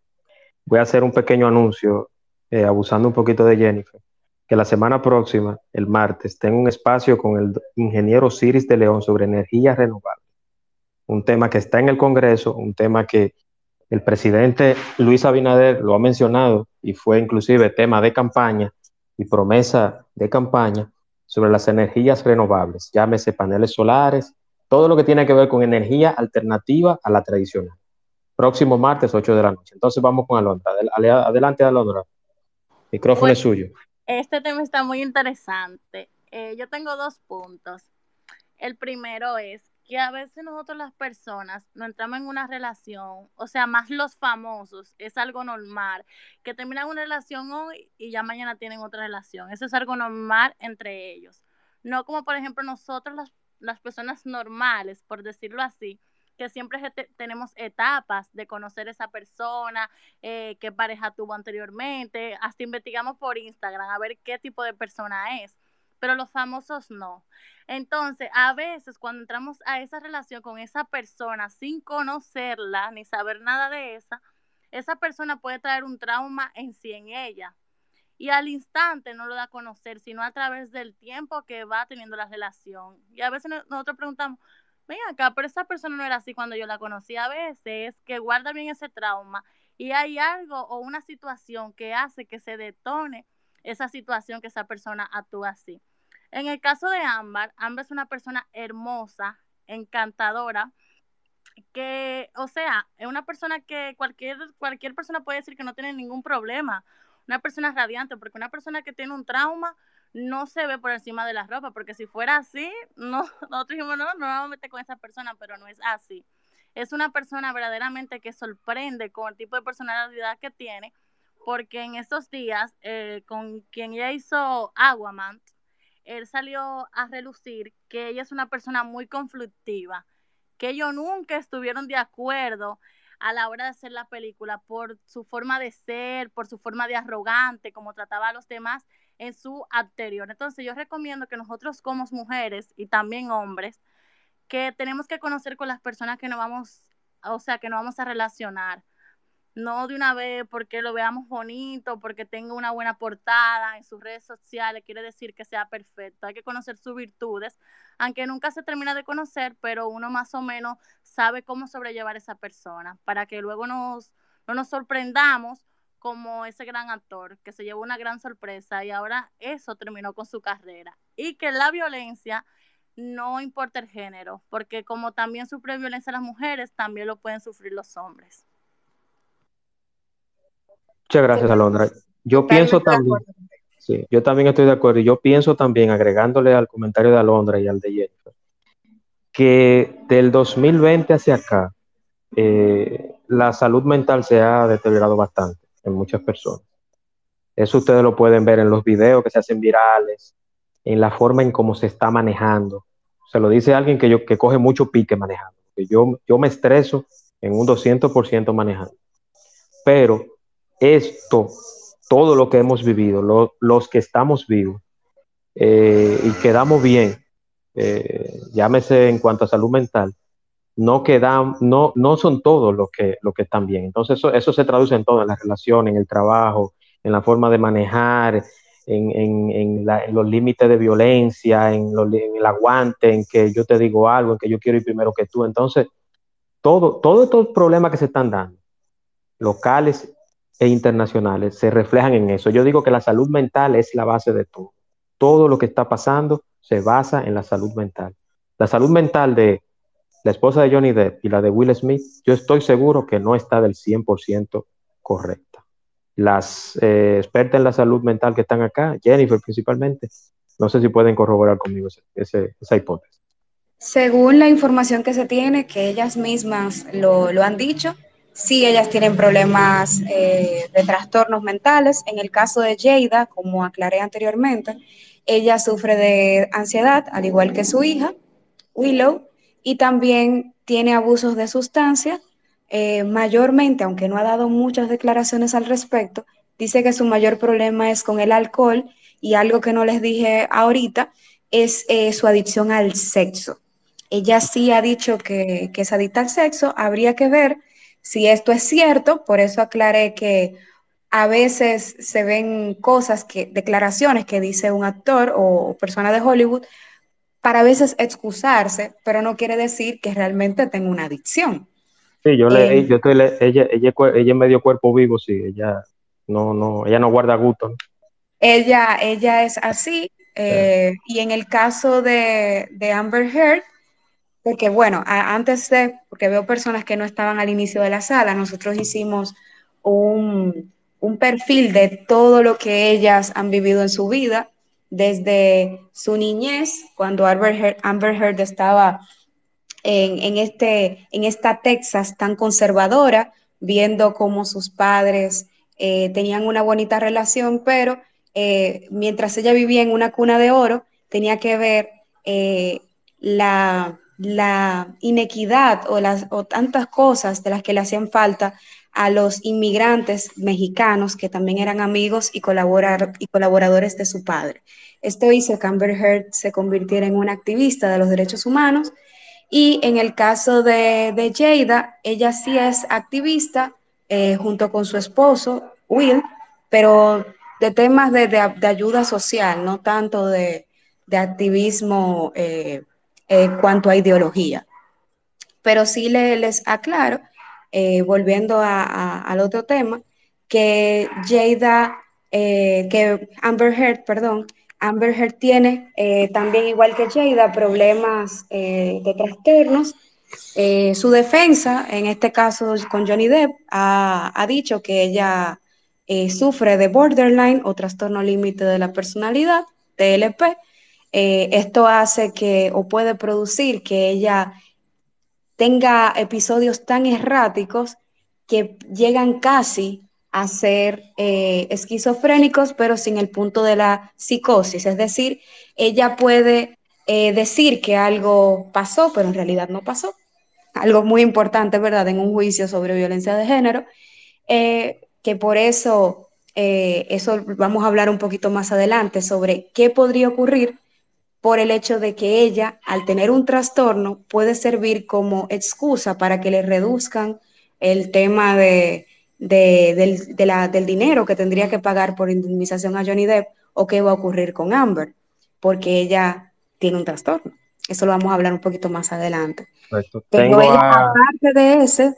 Speaker 1: voy a hacer un pequeño anuncio, eh, abusando un poquito de Jennifer, que la semana próxima, el martes, tengo un espacio con el ingeniero Ciris de León sobre energía renovable. Un tema que está en el Congreso, un tema que el presidente Luis Abinader lo ha mencionado y fue inclusive tema de campaña y promesa de campaña sobre las energías renovables, llámese paneles solares, todo lo que tiene que ver con energía alternativa a la tradicional próximo martes, 8 de la noche. Entonces vamos con Alondra. Adelante, Alondra. micrófono es suyo.
Speaker 4: Este tema está muy interesante. Eh, yo tengo dos puntos. El primero es que a veces nosotros las personas no entramos en una relación, o sea, más los famosos, es algo normal, que terminan una relación hoy y ya mañana tienen otra relación. Eso es algo normal entre ellos. No como, por ejemplo, nosotros las, las personas normales, por decirlo así, que siempre tenemos etapas de conocer esa persona, eh, qué pareja tuvo anteriormente, hasta investigamos por Instagram a ver qué tipo de persona es, pero los famosos no. Entonces, a veces cuando entramos a esa relación con esa persona sin conocerla ni saber nada de esa, esa persona puede traer un trauma en sí en ella. Y al instante no lo da a conocer, sino a través del tiempo que va teniendo la relación. Y a veces nosotros preguntamos, ven acá, pero esa persona no era así cuando yo la conocí. A veces que guarda bien ese trauma y hay algo o una situación que hace que se detone esa situación que esa persona actúa así. En el caso de Ámbar, Ámbar es una persona hermosa, encantadora, que, o sea, es una persona que cualquier, cualquier persona puede decir que no tiene ningún problema. Una persona radiante, porque una persona que tiene un trauma no se ve por encima de la ropa, porque si fuera así, no, nosotros dijimos, no, no vamos a meter con esa persona, pero no es así. Es una persona verdaderamente que sorprende con el tipo de personalidad que tiene, porque en estos días, eh, con quien ya hizo Aguamant, él salió a relucir que ella es una persona muy conflictiva, que ellos nunca estuvieron de acuerdo a la hora de hacer la película por su forma de ser, por su forma de arrogante, como trataba a los demás en su anterior. Entonces yo recomiendo que nosotros como mujeres y también hombres, que tenemos que conocer con las personas que nos vamos, o sea, que nos vamos a relacionar. No de una vez porque lo veamos bonito, porque tenga una buena portada en sus redes sociales, quiere decir que sea perfecto. Hay que conocer sus virtudes, aunque nunca se termina de conocer, pero uno más o menos sabe cómo sobrellevar a esa persona para que luego nos, no nos sorprendamos como ese gran actor que se llevó una gran sorpresa y ahora eso terminó con su carrera. Y que la violencia no importa el género, porque como también sufre violencia las mujeres, también lo pueden sufrir los hombres.
Speaker 1: Muchas gracias, Alondra. Yo pienso también, sí, yo también estoy de acuerdo, y yo pienso también, agregándole al comentario de Alondra y al de Jennifer, que del 2020 hacia acá, eh, la salud mental se ha deteriorado bastante en muchas personas. Eso ustedes lo pueden ver en los videos que se hacen virales, en la forma en cómo se está manejando. Se lo dice alguien que, yo, que coge mucho pique manejando. Que yo, yo me estreso en un 200% manejando. Pero esto, todo lo que hemos vivido, los que estamos vivos eh, y quedamos bien, eh, llámese en cuanto a salud mental, no quedan, no, no son todos los que, los que están bien. Entonces eso, eso se traduce en todo, en la relación, en el trabajo, en la forma de manejar, en, en, los límites de violencia, en, el aguante, en que yo te digo algo, en que yo quiero ir primero que tú. Entonces, todo, todos estos problemas que se están dando, locales e internacionales, se reflejan en eso. Yo digo que la salud mental es la base de todo. Todo lo que está pasando se basa en la salud mental. La salud mental de la esposa de Johnny Depp y la de Will Smith, yo estoy seguro que no está del 100% correcta. Las eh, expertas en la salud mental que están acá, Jennifer principalmente, no sé si pueden corroborar conmigo esa hipótesis.
Speaker 2: Según la información que se tiene, que ellas mismas lo, han dicho, sí ellas tienen problemas eh, de trastornos mentales. En el caso de Jada, como aclaré anteriormente, ella sufre de ansiedad, al igual que su hija, Willow, y también tiene abusos de sustancia. Eh, mayormente, aunque no ha dado muchas declaraciones al respecto, dice que su mayor problema es con el alcohol y algo que no les dije ahorita es eh, su adicción al sexo. Ella sí ha dicho que, que es adicta al sexo, habría que ver si esto es cierto, por eso aclaré que a veces se ven cosas que, declaraciones que dice un actor o persona de Hollywood para a veces excusarse, pero no quiere decir que realmente tenga una adicción.
Speaker 1: Sí, yo le, eh, yo estoy, ella, ella, ella es medio cuerpo vivo, sí, ella no, no, ella no guarda gusto.
Speaker 2: Ella, ella es así, eh, y en el caso de, de Amber Heard, porque bueno, antes de, porque veo personas que no estaban al inicio de la sala, nosotros hicimos un, un perfil de todo lo que ellas han vivido en su vida desde su niñez, cuando Amber Heard, estaba en, este, en esta Texas tan conservadora, viendo cómo sus padres eh, tenían una bonita relación, pero eh, mientras ella vivía en una cuna de oro, tenía que ver eh, la, inequidad o, las, o tantas cosas de las que le hacían falta a los inmigrantes mexicanos que también eran amigos y, y colaboradores de su padre. Esto hizo que Amber Heard se convirtiera en una activista de los derechos humanos y en el caso de, de Jada, ella sí es activista eh, junto con su esposo, Will, pero de temas de, ayuda social, no tanto de, activismo eh, en cuanto a ideología. Pero sí les aclaro, eh, volviendo al otro tema, que Jada, que Amber Heard, perdón, Amber Heard tiene eh, también, igual que Jada, problemas eh, de trastornos. Eh, su defensa, en este caso con Johnny Depp, ha, dicho que ella sufre de borderline o trastorno límite de la personalidad, TLP. Esto hace que o puede producir que ella tenga episodios tan erráticos que llegan casi a ser eh, esquizofrénicos, pero sin el punto de la psicosis. Es decir, ella puede eh, decir que algo pasó, pero en realidad no pasó. Algo muy importante, ¿verdad?, en un juicio sobre violencia de género, eh, que por eso, eso vamos a hablar un poquito más adelante sobre qué podría ocurrir por el hecho de que ella, al tener un trastorno, puede servir como excusa para que le reduzcan el tema de del, dinero que tendría que pagar por indemnización a Johnny Depp o qué va a ocurrir con Amber, porque ella tiene un trastorno. Eso lo vamos a hablar un poquito más adelante. Pero ella, aparte de ese,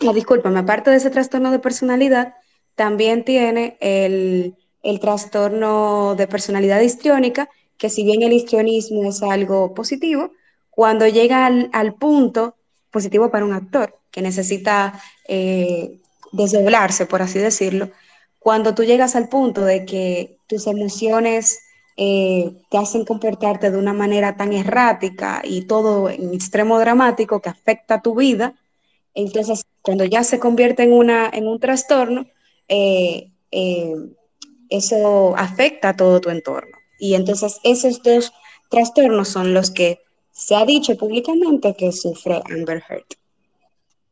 Speaker 2: la discúlpame, aparte de ese trastorno de personalidad, también tiene el, trastorno de personalidad histriónica, que si bien el histrionismo es algo positivo, cuando llega al, punto positivo para un actor que necesita eh, desdoblarse, por así decirlo, cuando tú llegas al punto de que tus emociones eh, te hacen comportarte de una manera tan errática y todo en extremo dramático que afecta tu vida, entonces cuando ya se convierte en, una, en un trastorno, eh, eso afecta a todo tu entorno. Y entonces esos dos trastornos son los que se ha dicho públicamente que sufre Amber Heard.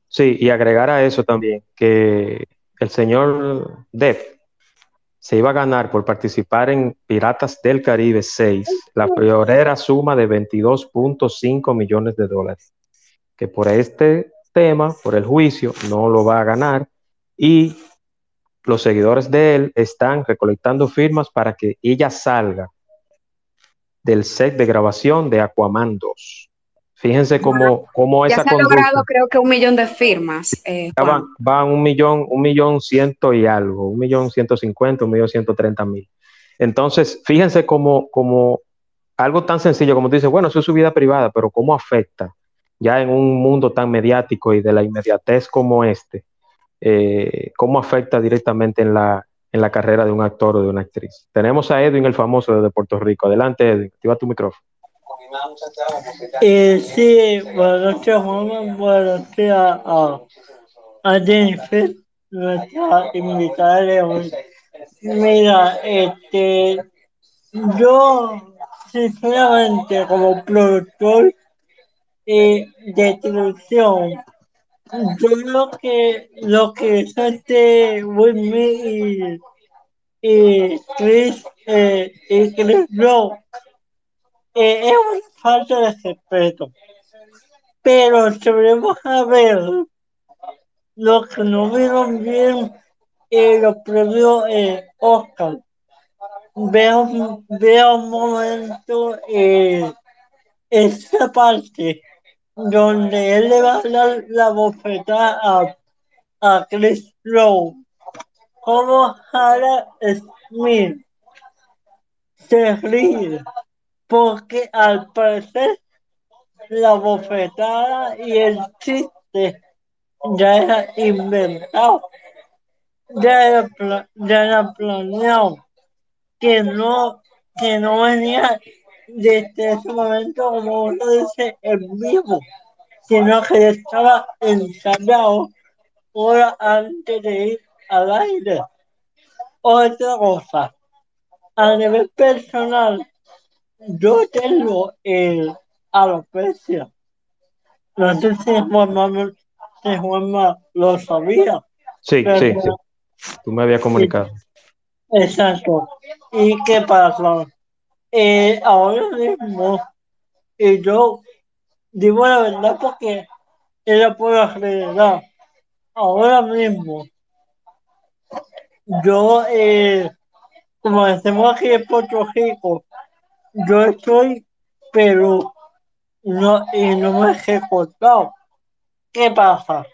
Speaker 1: Sí, y agregar a eso también que el señor Depp se iba a ganar por participar en Piratas del Caribe 6 la priorera suma de 22.5 millones de dólares, que por este tema, por el juicio, no lo va a ganar y los seguidores de él están recolectando firmas para que ella salga del set de grabación de Aquaman 2. Fíjense cómo, cómo esa
Speaker 2: ya se ha logrado creo que un millón de firmas.
Speaker 1: Eh, van, un millón, un millón ciento y algo, un millón ciento cincuenta, un millón ciento treinta mil. Entonces, fíjense cómo, cómo algo tan sencillo como dice, bueno, eso es su vida privada, pero cómo afecta ya en un mundo tan mediático y de la inmediatez como este, eh, cómo afecta directamente en la, en la carrera de un actor o de una actriz. Tenemos a Edwin, el famoso de Puerto Rico. Adelante, Edwin, activa tu micrófono.
Speaker 3: Eh, sí, buenas noches, Juan. Buenas noches a, a Jennifer, nuestra invitada. Mira, este, yo, sinceramente, como productor eh, de televisión, yo creo que lo que este Will y, y Chris, eh, y Chris Rock, eh, es una falta de respeto. Pero debemos ver lo que no vieron bien en los premios eh, Oscar. Veo, veo un momento eh, esa parte donde él le va a dar la bofetada a, a Chris Rowe. Como Hannah Smith se ríe porque al parecer la bofetada y el chiste ya era inventado, ya era, ya era planeado, que no, que no venía desde ese momento, como uno dice, en vivo. sino que estaba ensayado hora antes de ir al aire. Otra cosa, a nivel personal, yo tengo el alopecia. No sé si Juan si Juanma lo sabía.
Speaker 1: Sí, sí, sí. Tú me habías comunicado.
Speaker 3: Exacto. ¿Y qué pasa? Eh, ahora mismo, y yo digo la verdad porque ella puede realidad. Ahora mismo, yo, eh, como decimos aquí en Puerto Rico, yo estoy, pero no, y no me he recortado. ¿Qué pasa?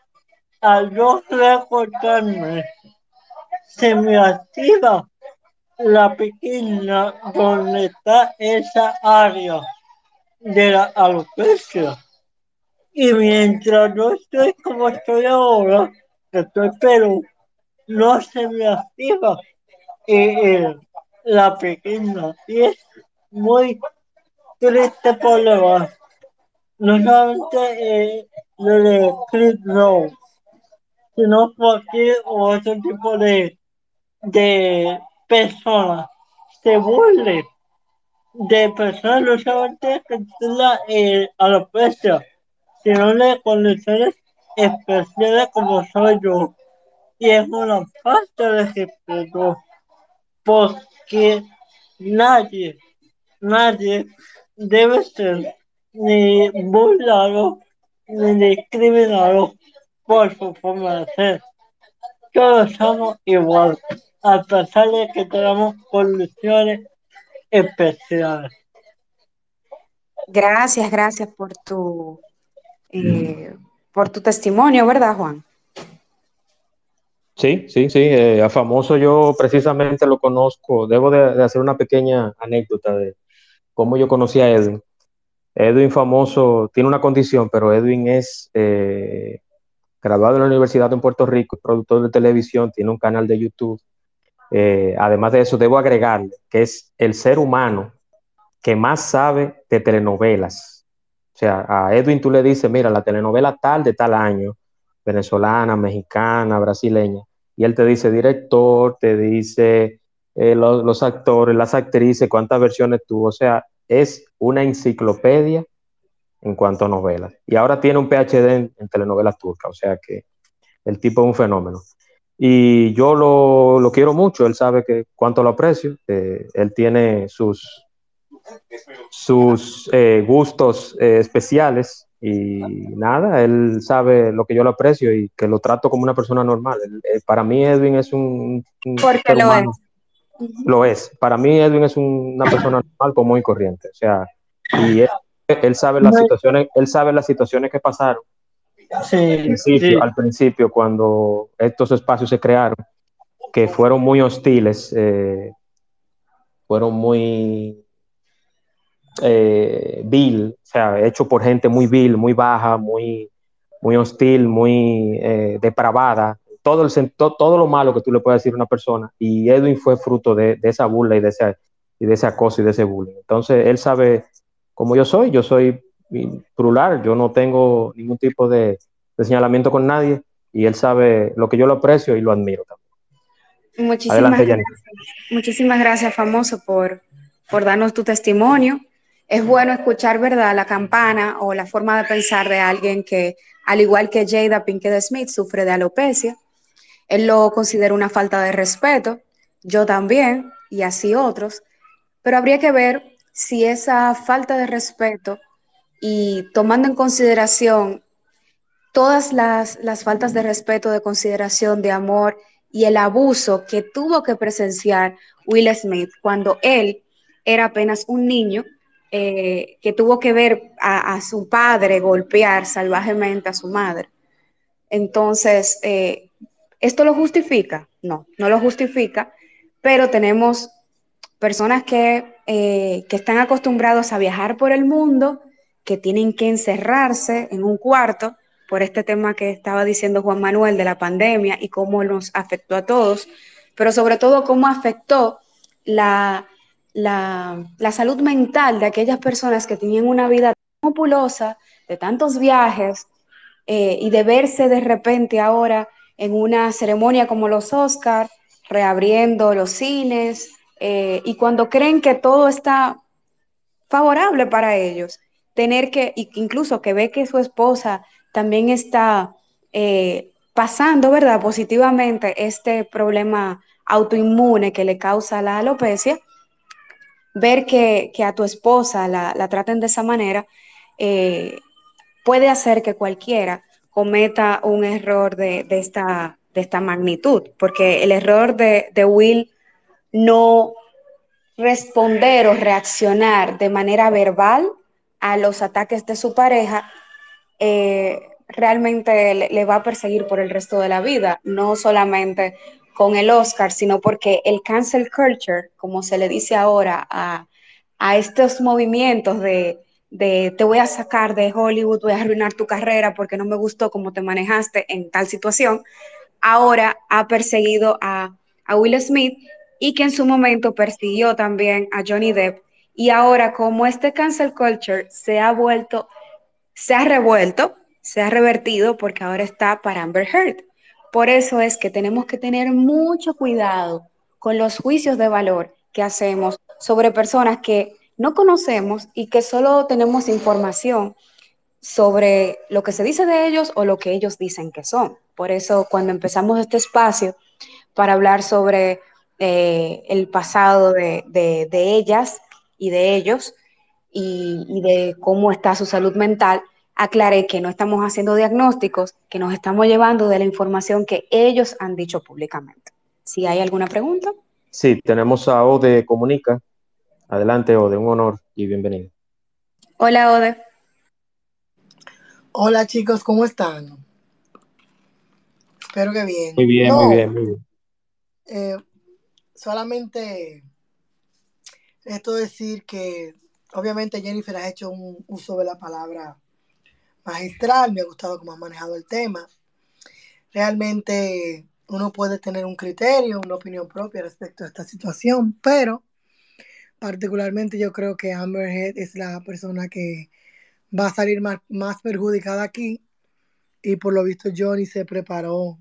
Speaker 3: Al yo recortarme, se me activa la pequeña donde está esa área de la alopecia. Y mientras yo estoy como estoy ahora, que estoy pero no se me activa eh, la pequeña. Y es muy triste por demás. No solamente eh, lo de Chris Rose, sino cualquier otro tipo de personas se burle de personas no solamente que eh, alopecia, sino de condiciones especiales como soy yo. Y es una falta de respeto porque nadie, nadie debe ser ni burlado ni discriminado por su forma de ser. Todos somos iguales, a pesar de que tenemos condiciones especiales.
Speaker 2: Gracias, gracias por tu, eh, por tu testimonio, ¿verdad, Juan?
Speaker 1: Sí, sí, sí. Eh, a famoso yo precisamente lo conozco. Debo de, hacer una pequeña anécdota de cómo yo conocí a Edwin. Edwin famoso tiene una condición, pero Edwin es eh, graduado en la Universidad en Puerto Rico, productor de televisión, tiene un canal de YouTube. Eh, además de eso, debo agregarle que es el ser humano que más sabe de telenovelas. O sea, a Edwin tú le dices, mira, la telenovela tal de tal año, venezolana, mexicana, brasileña, y él te dice director, te dice eh, los, actores, las actrices, cuántas versiones tuvo. O sea, es una enciclopedia en cuanto a novelas. Y ahora tiene un PhD en, telenovelas turcas, o sea que el tipo es un fenómeno. Y yo lo, quiero mucho, él sabe que cuánto lo aprecio, él tiene sus, sus eh, gustos eh, especiales y nada, él sabe lo que yo lo aprecio y que lo trato como una persona normal. Eh, para mí Edwin es un...
Speaker 2: Porque lo es.
Speaker 1: Lo es. Para mí Edwin es una persona normal, común y corriente. O sea, y él, sabe las situaciones, él sabe las situaciones que pasaron. Al, principio, cuando estos espacios se crearon, que fueron muy hostiles, fueron muy eh, vil, o sea, hecho por gente muy vil, muy baja, muy, muy hostil, muy eh, depravada, todo, el, todo lo malo que tú le puedes decir a una persona. Y Edwin fue fruto de, esa burla y de, ese, y de ese acoso y de ese bullying. Entonces, él sabe cómo yo soy, yo soy plural, yo no tengo ningún tipo de, señalamiento con nadie y él sabe lo que yo lo aprecio y lo admiro también.
Speaker 2: Muchísimas gracias. Muchísimas gracias, famoso, por, por darnos tu testimonio es bueno escuchar, ¿verdad?, la campana o la forma de pensar de alguien que, al igual que Jada Pinkett Smith, sufre de alopecia. Él lo considera una falta de respeto, yo también, y así otros, pero habría que ver si esa falta de respeto y tomando en consideración todas las, las faltas de respeto, de consideración, de amor y el abuso que tuvo que presenciar Will Smith cuando él era apenas un niño, eh, que tuvo que ver a, su padre golpear salvajemente a su madre. Entonces, eh, ¿esto lo justifica? No, no lo justifica, pero tenemos personas que, eh, que están acostumbrados a viajar por el mundo, que tienen que encerrarse en un cuarto por este tema que estaba diciendo Juan Manuel de la pandemia y cómo nos afectó a todos, pero sobre todo cómo afectó la, la, salud mental de aquellas personas que tenían una vida populosa, de tantos viajes eh, y de verse de repente ahora en una ceremonia como los Oscars, reabriendo los cines, eh, y cuando creen que todo está favorable para ellos, tener que, incluso que ve que su esposa también está eh, pasando, ¿verdad?, positivamente este problema autoinmune que le causa la alopecia, ver que, a tu esposa la, traten de esa manera, eh, puede hacer que cualquiera cometa un error de, esta, de esta magnitud, porque el error de, de Will no responder o reaccionar de manera verbal a los ataques de su pareja, eh, realmente le, va a perseguir por el resto de la vida, no solamente con el Oscar, sino porque el cancel culture, como se le dice ahora a, estos movimientos de, de, te voy a sacar de Hollywood, voy a arruinar tu carrera porque no me gustó cómo te manejaste en tal situación, ahora ha perseguido a, a Will Smith y que en su momento persiguió también a Johnny Depp. Y ahora, como este cancel culture se ha vuelto, se ha revuelto, se ha revertido porque ahora está para Amber Heard. Por eso es que tenemos que tener mucho cuidado con los juicios de valor que hacemos sobre personas que no conocemos y que solo tenemos información sobre lo que se dice de ellos o lo que ellos dicen que son. Por eso cuando empezamos este espacio para hablar sobre eh, el pasado de, ellas y de ellos y, de cómo está su salud mental, aclaré que no estamos haciendo diagnósticos, que nos estamos llevando de la información que ellos han dicho públicamente. Si hay alguna pregunta.
Speaker 1: Sí, tenemos a Ode Comunica. Adelante, Ode, un honor y bienvenido.
Speaker 2: Hola, Ode.
Speaker 7: Hola, chicos, ¿cómo están? Espero que bien.
Speaker 1: Muy bien, muy bien, muy bien.
Speaker 7: Eh, solamente esto decir que obviamente Jennifer ha hecho un uso de la palabra magistral, me ha gustado cómo ha manejado el tema. Realmente uno puede tener un criterio, una opinión propia respecto a esta situación, pero particularmente yo creo que Amber Heard es la persona que va a salir más, más perjudicada aquí y por lo visto Johnny se preparó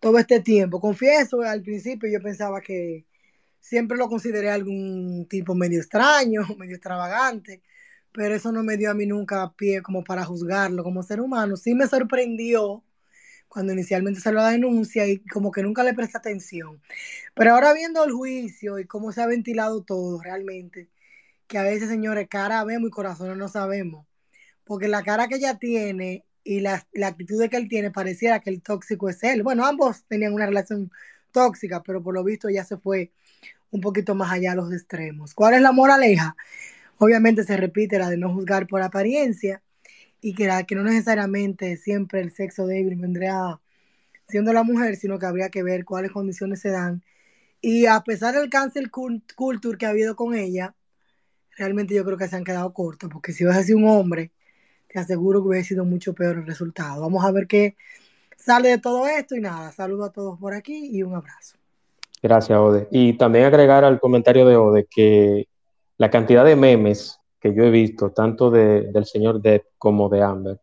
Speaker 7: todo este tiempo. Confieso, al principio yo pensaba que siempre lo consideré algún tipo medio extraño, medio extravagante, pero eso no me dio a mí nunca pie como para juzgarlo como ser humano. Sí me sorprendió cuando inicialmente salió la denuncia y como que nunca le presté atención. Pero ahora viendo el juicio y cómo se ha ventilado todo realmente, que a veces, señores, cara vemos y corazón no sabemos, porque la cara que ella tiene y la, actitud de que él tiene pareciera que el tóxico es él. Bueno, ambos tenían una relación tóxica, pero por lo visto ya se fue un poquito más allá a los extremos. ¿Cuál es la moraleja? Obviamente se repite la de no juzgar por apariencia y que, la, que no necesariamente siempre el sexo débil vendría siendo la mujer, sino que habría que ver cuáles condiciones se dan. Y a pesar del cáncer culture que ha habido con ella, realmente yo creo que se han quedado cortos, porque si a ser un hombre te aseguro que hubiera sido mucho peor el resultado. Vamos a ver qué sale de todo esto y nada, saludo a todos por aquí y un abrazo.
Speaker 1: Gracias, Ode. Y también agregar al comentario de Ode que la cantidad de memes que yo he visto, tanto del señor Depp como de Amber,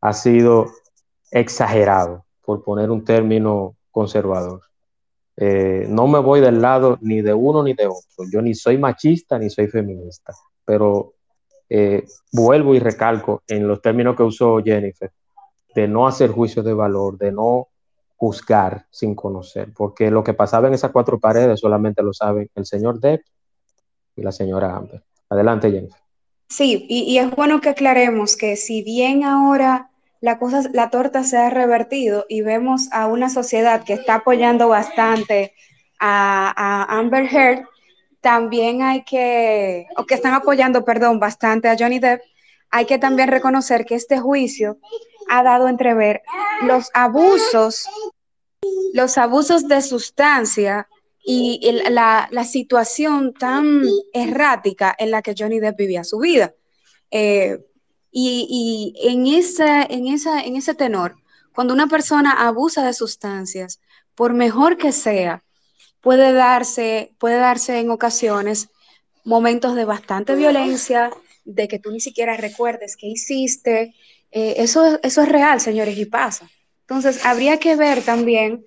Speaker 1: ha sido exagerado, por poner un término conservador. Eh, no me voy del lado ni de uno ni de otro. Yo ni soy machista ni soy feminista, pero eh, vuelvo y recalco en los términos que usó Jennifer, de no hacer juicios de valor, de no juzgar sin conocer, porque lo que pasaba en esas cuatro paredes solamente lo saben el señor Depp y la señora Amber. Adelante, Jennifer.
Speaker 2: Sí, y, es bueno que aclaremos que si bien ahora la cosa, la torta se ha revertido y vemos a una sociedad que está apoyando bastante a, a Amber Heard, también hay que, o que están apoyando, perdón, bastante a Johnny Depp, hay que también reconocer que este juicio ha dado entrever los abusos, los abusos de sustancia y la, situación tan errática en la que Johnny Depp vivía su vida. Eh, y, en, esa, en, en ese tenor, cuando una persona abusa de sustancias, por mejor que sea, puede darse, puede darse en ocasiones momentos de bastante violencia, de que tú ni siquiera recuerdes qué hiciste. Eh, eso, eso es real, señores, y pasa. Entonces, habría que ver también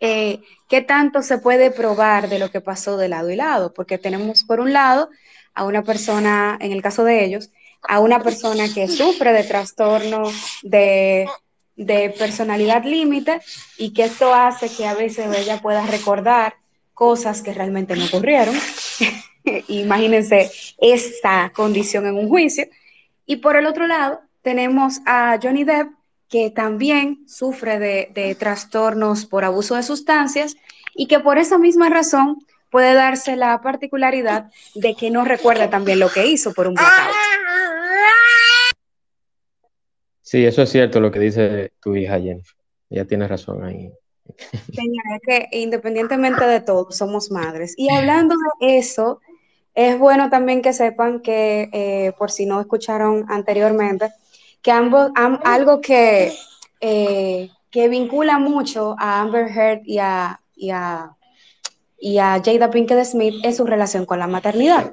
Speaker 2: eh, qué tanto se puede probar de lo que pasó de lado y lado, porque tenemos por un lado a una persona, en el caso de ellos, a una persona que sufre de trastorno de, de personalidad límite y que esto hace que a veces ella pueda recordar cosas que realmente no ocurrieron. Imagínense esta condición en un juicio. Y por el otro lado, tenemos a Johnny Depp, que también sufre de, trastornos por abuso de sustancias y que por esa misma razón puede darse la particularidad de que no recuerda también lo que hizo por un blackout.
Speaker 1: Sí, eso es cierto lo que dice tu hija Jennifer. Ella tiene razón ahí.
Speaker 2: Señora, que independientemente de todo, somos madres. Y hablando de eso, es bueno también que sepan que, eh, por si no escucharon anteriormente, que ambos, algo que, eh, que vincula mucho a Amber Heard y a, y a, y a Jada Pinkett Smith es su relación con la maternidad.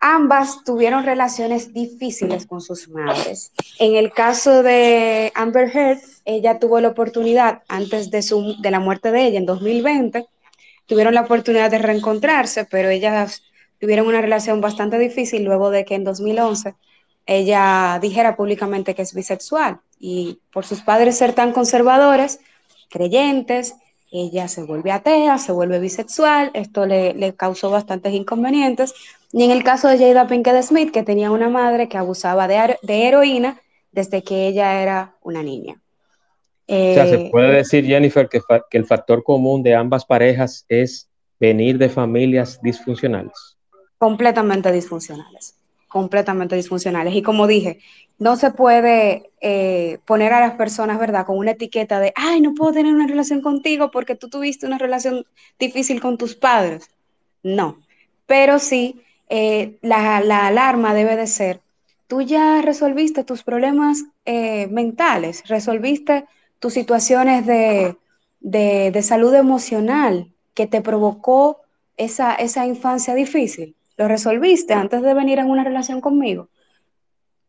Speaker 2: Ambas tuvieron relaciones difíciles con sus madres. En el caso de Amber Heard, ella tuvo la oportunidad, antes de, su, de la muerte de ella en 2020, tuvieron la oportunidad de reencontrarse, pero ellas tuvieron una relación bastante difícil luego de que en 2011 ella dijera públicamente que es bisexual y por sus padres ser tan conservadores, creyentes, ella se vuelve atea, se vuelve bisexual, esto le, causó bastantes inconvenientes. Y en el caso de Jada Pinkett Smith, que tenía una madre que abusaba de, heroína desde que ella era una niña.
Speaker 1: o sea, se eh, puede decir, Jennifer, que, que el factor común de ambas parejas es venir de familias disfuncionales.
Speaker 2: Completamente disfuncionales completamente disfuncionales. Y como dije, no se puede eh, poner a las personas, ¿verdad?, con una etiqueta de, ay, no puedo tener una relación contigo porque tú tuviste una relación difícil con tus padres. No, pero sí, eh, la, alarma debe de ser, tú ya resolviste tus problemas eh, mentales, resolviste tus situaciones de, de, salud emocional que te provocó esa, esa infancia difícil ¿Lo resolviste antes de venir en una relación conmigo?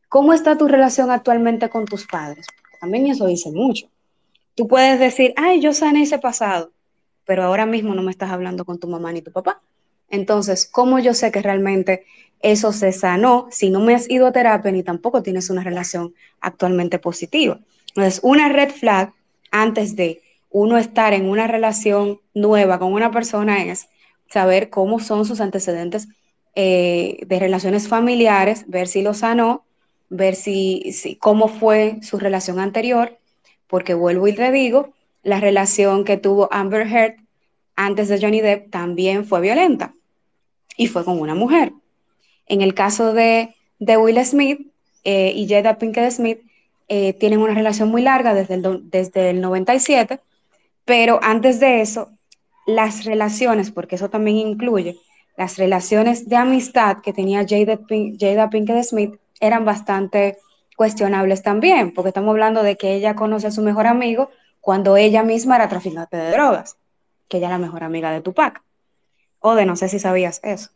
Speaker 2: ¿Cómo está tu relación actualmente con tus padres? También eso dice mucho. Tú puedes decir, ay, yo sané ese pasado, pero ahora mismo no me estás hablando con tu mamá ni tu papá. Entonces, ¿cómo yo sé que realmente eso se sanó si no me has ido a terapia ni tampoco tienes una relación actualmente positiva? Entonces, una red flag antes de uno estar en una relación nueva con una persona es saber cómo son sus antecedentes eh, de relaciones familiares, ver si lo sanó, ver si, cómo fue su relación anterior, porque vuelvo y te digo, la relación que tuvo Amber Heard antes de Johnny Depp también fue violenta y fue con una mujer. En el caso de, Will Smith eh, y Jada Pinkett Smith, eh, tienen una relación muy larga desde el, desde el 97, pero antes de eso, las relaciones, porque eso también incluye las relaciones de amistad que tenía Jada, Pinkett Smith eran bastante cuestionables también, porque estamos hablando de que ella conoce a su mejor amigo cuando ella misma era traficante de drogas, que ella era la mejor amiga de Tupac. O de no sé si sabías eso.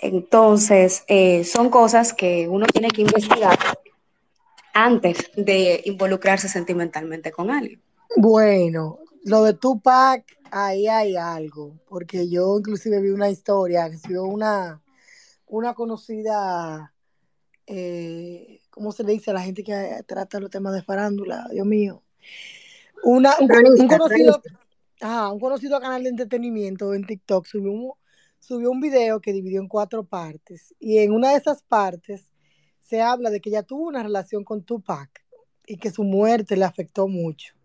Speaker 2: Entonces, eh, son cosas que uno tiene que investigar antes de involucrarse sentimentalmente con alguien.
Speaker 7: Bueno, lo de Tupac, ahí hay algo, porque yo inclusive vi una historia que vio una, una conocida, eh, ¿cómo se le dice a la gente que trata los temas de farándula? Dios mío. Una, un, conocido, un conocido canal de entretenimiento en TikTok subió un, subió un video que dividió en cuatro partes y en una de esas partes se habla de que ella tuvo una relación con Tupac y que su muerte le afectó mucho.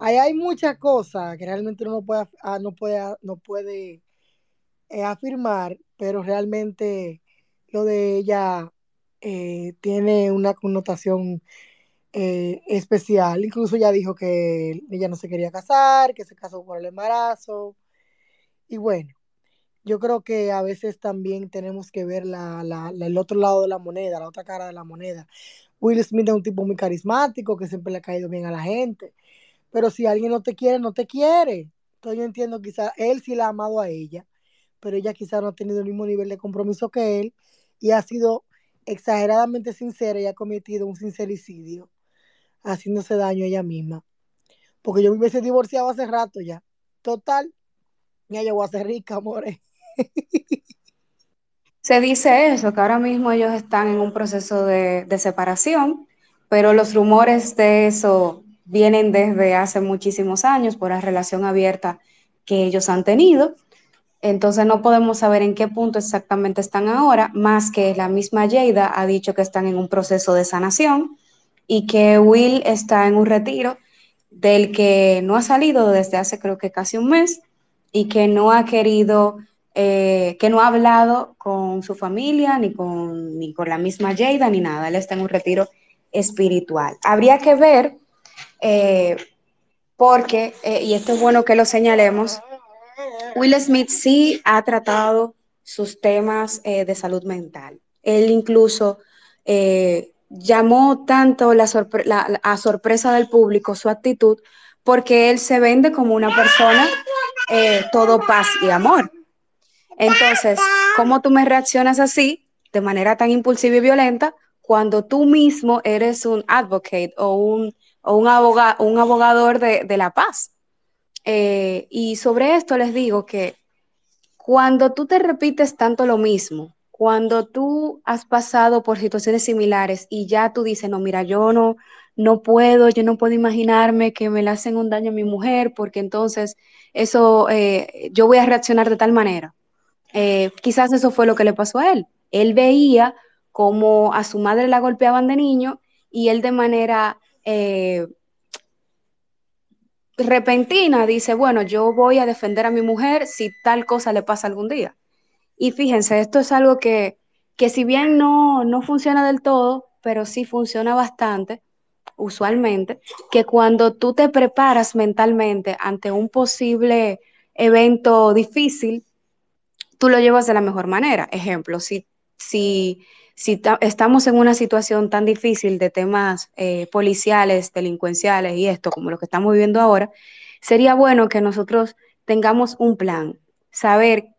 Speaker 7: Ahí hay muchas cosas que realmente uno no puede, ah, no puede, no puede eh, afirmar, pero realmente lo de ella eh, tiene una connotación eh, especial. Incluso ella dijo que ella no se quería casar, que se casó por el embarazo. Y bueno, yo creo que a veces también tenemos que ver la, el otro lado de la moneda, la otra cara de la moneda. Will Smith es un tipo muy carismático, que siempre le ha caído bien a la gente pero si alguien no te quiere, no te quiere. Entonces yo entiendo, quizás él sí la ha amado a ella, pero ella quizás no ha tenido el mismo nivel de compromiso que él y ha sido exageradamente sincera y ha cometido un sincericidio, haciéndose daño a ella misma. Porque yo me hubiese divorciado hace rato ya. Total, ya voy a ser rica, amores.
Speaker 2: Se dice eso, que ahora mismo ellos están en un proceso de, de separación, pero los rumores de eso vienen desde hace muchísimos años por la relación abierta que ellos han tenido. Entonces no podemos saber en qué punto exactamente están ahora, más que la misma Jada ha dicho que están en un proceso de sanación y que Will está en un retiro del que no ha salido desde hace creo que casi un mes y que no ha querido, eh, que no ha hablado con su familia ni con, ni con la misma Jada ni nada. Él está en un retiro espiritual. Habría que ver, eh, porque, eh, y esto es bueno que lo señalemos, Will Smith sí ha tratado sus temas eh, de salud mental. Él incluso llamó tanto a sorpresa del público su actitud porque él se vende como una persona todo paz y amor. Entonces, ¿cómo tú me reaccionas así, de manera tan impulsiva y violenta, cuando tú mismo eres un advocate o un, o un, aboga un abogador de, de la paz? Eh, y sobre esto les digo que cuando tú te repites tanto lo mismo, cuando tú has pasado por situaciones similares y ya tú dices, no, mira, yo no, no puedo, yo no puedo imaginarme que me le hacen un daño a mi mujer, porque entonces eso, eh, yo voy a reaccionar de tal manera. Eh, quizás eso fue lo que le pasó a él. Él veía como a su madre la golpeaban de niño y él de manera eh, repentina dice, bueno, yo voy a defender a mi mujer si tal cosa le pasa algún día. Y fíjense, esto es algo que, que si bien no, no funciona del todo, pero sí funciona bastante, usualmente, que cuando tú te preparas mentalmente ante un posible evento difícil, tú lo llevas de la mejor manera. Ejemplo, si, si si estamos en una situación tan difícil de temas eh, policiales, delincuenciales y esto, como lo que estamos viviendo ahora, sería bueno que nosotros tengamos un plan, saber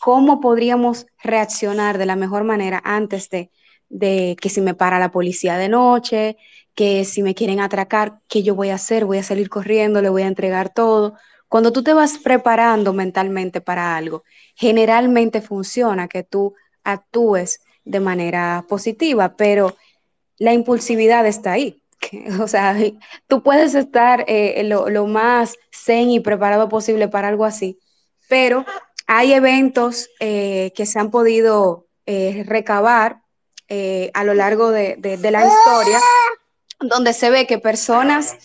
Speaker 2: cómo podríamos reaccionar de la mejor manera antes de, de que si me para la policía de noche, que si me quieren atracar, ¿qué yo voy a hacer? Voy a salir corriendo, le voy a entregar todo. Cuando tú te vas preparando mentalmente para algo, generalmente funciona que tú actúes de manera positiva, pero la impulsividad está ahí. O sea, tú puedes estar eh, lo, más zen y preparado posible para algo así, pero hay eventos eh, que se han podido eh, recabar a lo largo de, la historia, donde se ve que personas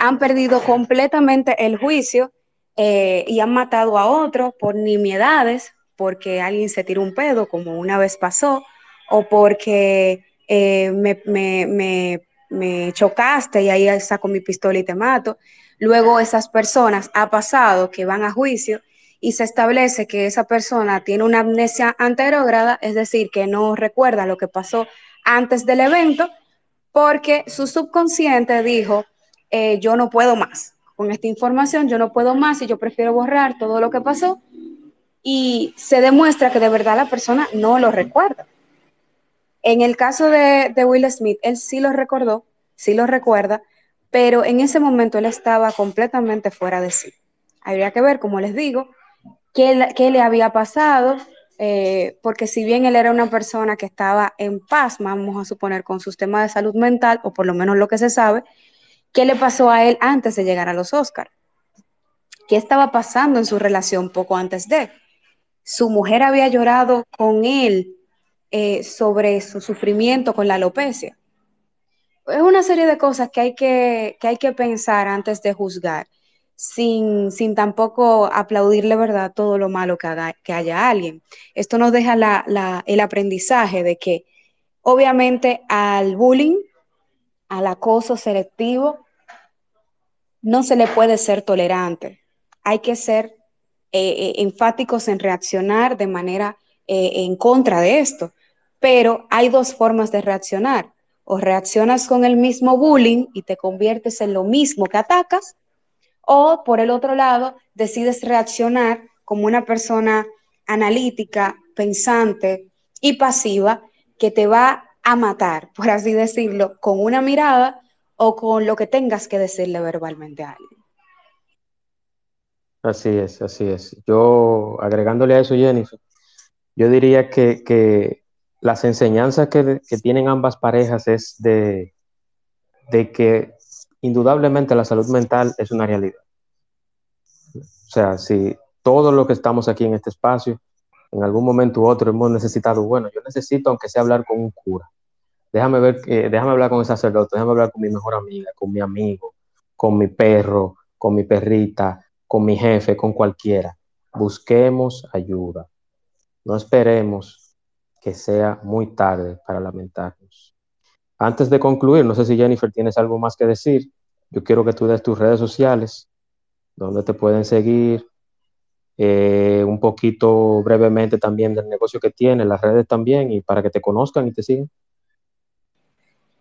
Speaker 2: han perdido completamente el juicio y han matado a otros por nimiedades, porque alguien se tiró un pedo, como una vez pasó, o porque eh, me, me, me, me, chocaste y ahí saco mi pistola y te mato. Luego esas personas ha pasado que van a juicio y se establece que esa persona tiene una amnesia anterógrada, es decir, que no recuerda lo que pasó antes del evento, porque su subconsciente dijo, eh, yo no puedo más. Con esta información yo no puedo más y yo prefiero borrar todo lo que pasó y se demuestra que de verdad la persona no lo recuerda. En el caso de, Will Smith, él sí lo recordó, sí lo recuerda, pero en ese momento él estaba completamente fuera de sí. Habría que ver, como les digo, qué, qué le había pasado, eh, porque si bien él era una persona que estaba en paz, vamos a suponer, con sus temas de salud mental, o por lo menos lo que se sabe, ¿qué le pasó a él antes de llegar a los Oscars? ¿Qué estaba pasando en su relación poco antes de? Su mujer había llorado con él eh, sobre su sufrimiento con la alopecia. Es una serie de cosas que hay que, que, hay que pensar antes de juzgar, sin, sin tampoco aplaudirle verdad todo lo malo que, haga, que haya alguien. Esto nos deja la, la, el aprendizaje de que obviamente al bullying, al acoso selectivo, no se le puede ser tolerante. Hay que ser eh, eh, enfáticos en reaccionar de manera eh, en contra de esto. Pero hay dos formas de reaccionar. O reaccionas con el mismo bullying y te conviertes en lo mismo que atacas, o por el otro lado, decides reaccionar como una persona analítica, pensante, y pasiva que te va a matar, por así decirlo, con una mirada o con lo que tengas que decirle verbalmente a alguien.
Speaker 1: Así es, así es. Yo, agregándole a eso, Jennifer, yo diría que, las enseñanzas que, tienen ambas parejas es de, de que indudablemente la salud mental es una realidad. O sea, si todo lo que estamos aquí en este espacio, en algún momento u otro hemos necesitado, bueno, yo necesito aunque sea hablar con un cura. Déjame ver, déjame hablar con el sacerdote, déjame hablar con mi mejor amiga, con mi amigo, con mi perro, con mi perrita, con mi jefe, con cualquiera. Busquemos ayuda. No esperemos que sea muy tarde para lamentarnos. Antes de concluir, no sé si Jennifer tienes algo más que decir. Yo quiero que tú des tus redes sociales, donde te pueden seguir, eh, un poquito brevemente también del negocio que tienes, las redes también, y para que te conozcan y te sigan.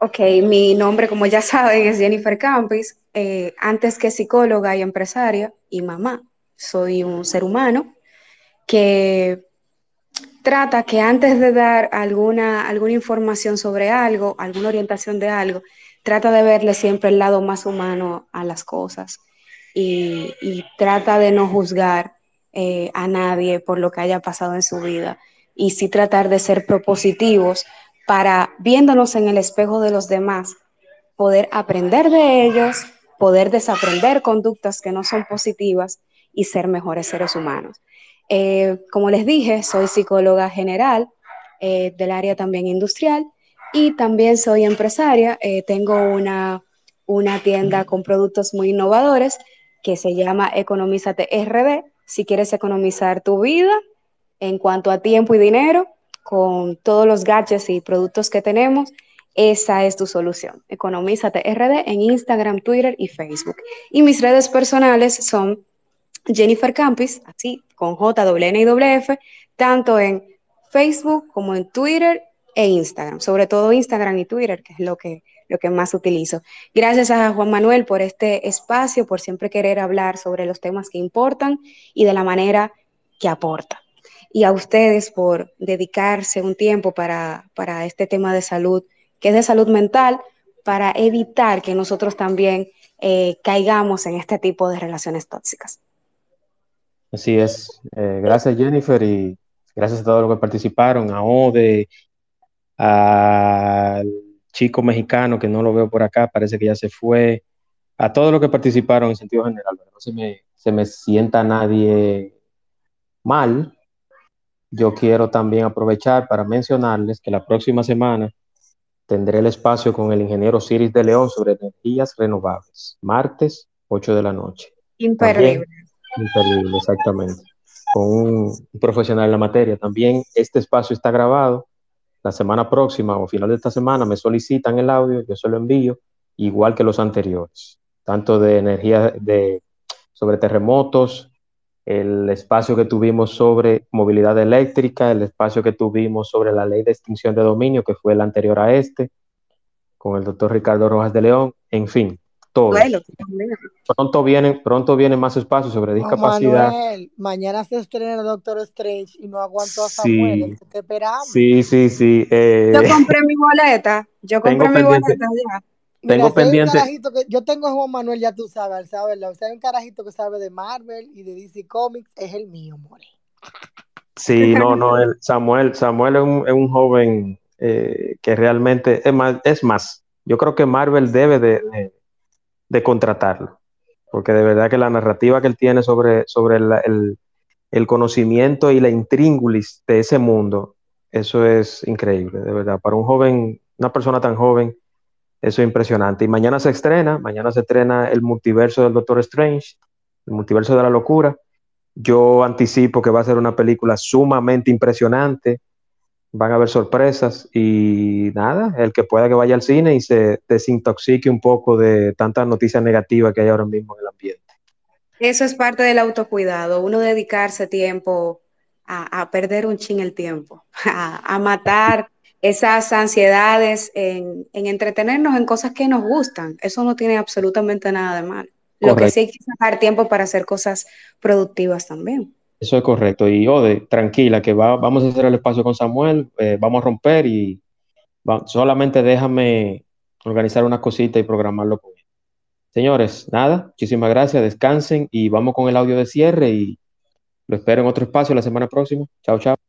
Speaker 2: Ok, mi nombre, como ya saben, es Jennifer Campis. Eh, antes que psicóloga y empresaria y mamá, soy un ser humano que trata que antes de dar alguna, alguna información sobre algo, alguna orientación de algo, trata de verle siempre el lado más humano a las cosas y, trata de no juzgar eh, a nadie por lo que haya pasado en su vida y sí tratar de ser propositivos para, viéndonos en el espejo de los demás, poder aprender de ellos, poder desaprender conductas que no son positivas y ser mejores seres humanos. Eh, como les dije, soy psicóloga general eh, del área también industrial y también soy empresaria. Eh, tengo una, una tienda con productos muy innovadores que se llama Economízate RD. Si quieres economizar tu vida en cuanto a tiempo y dinero, con todos los gadgets y productos que tenemos, esa es tu solución. Economízate RD en Instagram, Twitter y Facebook. Y mis redes personales son Jennifer Campis, así, con J, N y F, tanto en Facebook como en Twitter e Instagram, sobre todo Instagram y Twitter, que es lo que, lo que más utilizo. Gracias a Juan Manuel por este espacio, por siempre querer hablar sobre los temas que importan y de la manera que aporta y a ustedes por dedicarse un tiempo para, este tema de salud, que es de salud mental, para evitar que nosotros también eh, caigamos en este tipo de relaciones tóxicas.
Speaker 1: Así es. Eh, gracias Jennifer y gracias a todos los que participaron, a Ode, al chico mexicano que no lo veo por acá, parece que ya se fue, a todos los que participaron en sentido general, no se me, se me sienta nadie mal, yo quiero también aprovechar para mencionarles que la próxima semana tendré el espacio con el ingeniero Ciris de León sobre energías renovables, martes, 8 de la noche.
Speaker 2: Imperdible.
Speaker 1: imperdible, exactamente. Con un profesional en la materia. También este espacio está grabado. La semana próxima o final de esta semana me solicitan el audio, yo se lo envío, igual que los anteriores, tanto de energía de, sobre terremotos, el espacio que tuvimos sobre movilidad eléctrica, el espacio que tuvimos sobre la ley de extinción de dominio, que fue el anterior a este, con el doctor Ricardo Rojas de León, en fin, todo. pronto vienen, pronto vienen más espacios sobre discapacidad.
Speaker 7: mañana se estrena el Doctor Strange y no aguanto a Samuel, te esperamos.
Speaker 1: Sí, sí, sí.
Speaker 2: Eh, yo compré mi boleta, yo compré mi boleta ya
Speaker 1: tengo pendiente.
Speaker 7: yo tengo a Juan Manuel, ya tú sabes, ¿sabes? O sea, hay un carajito que sabe de Marvel y de DC Comics, es el mío, more.
Speaker 1: Sí, no, no, el Samuel, Samuel es un, es un joven eh, que realmente, es más, es más, yo creo que Marvel debe de, de, contratarlo, porque de verdad que la narrativa que él tiene sobre, sobre el, el conocimiento y la intríngulis de ese mundo, eso es increíble, de verdad, para un joven, una persona tan joven eso es impresionante. Y mañana se estrena, mañana se estrena el multiverso del Doctor Strange, el multiverso de la locura. Yo anticipo que va a ser una película sumamente impresionante. Van a haber sorpresas y nada, el que pueda que vaya al cine y se desintoxique un poco de tantas noticias negativas que hay ahora mismo en el ambiente.
Speaker 2: Eso es parte del autocuidado, uno dedicarse tiempo a, perder un ching el tiempo, a matar esas ansiedades en, entretenernos en cosas que nos gustan. Eso no tiene absolutamente nada de mal. Lo que sí hay que sacar tiempo para hacer cosas productivas también.
Speaker 1: Eso es correcto. Y Ode, tranquila, que va, vamos a hacer el espacio con Samuel, eh, vamos a romper y solamente déjame organizar una cosita y programarlo con él. Señores, nada, muchísimas gracias, descansen y vamos con el audio de cierre y lo espero en otro espacio la semana próxima. Chao, chao.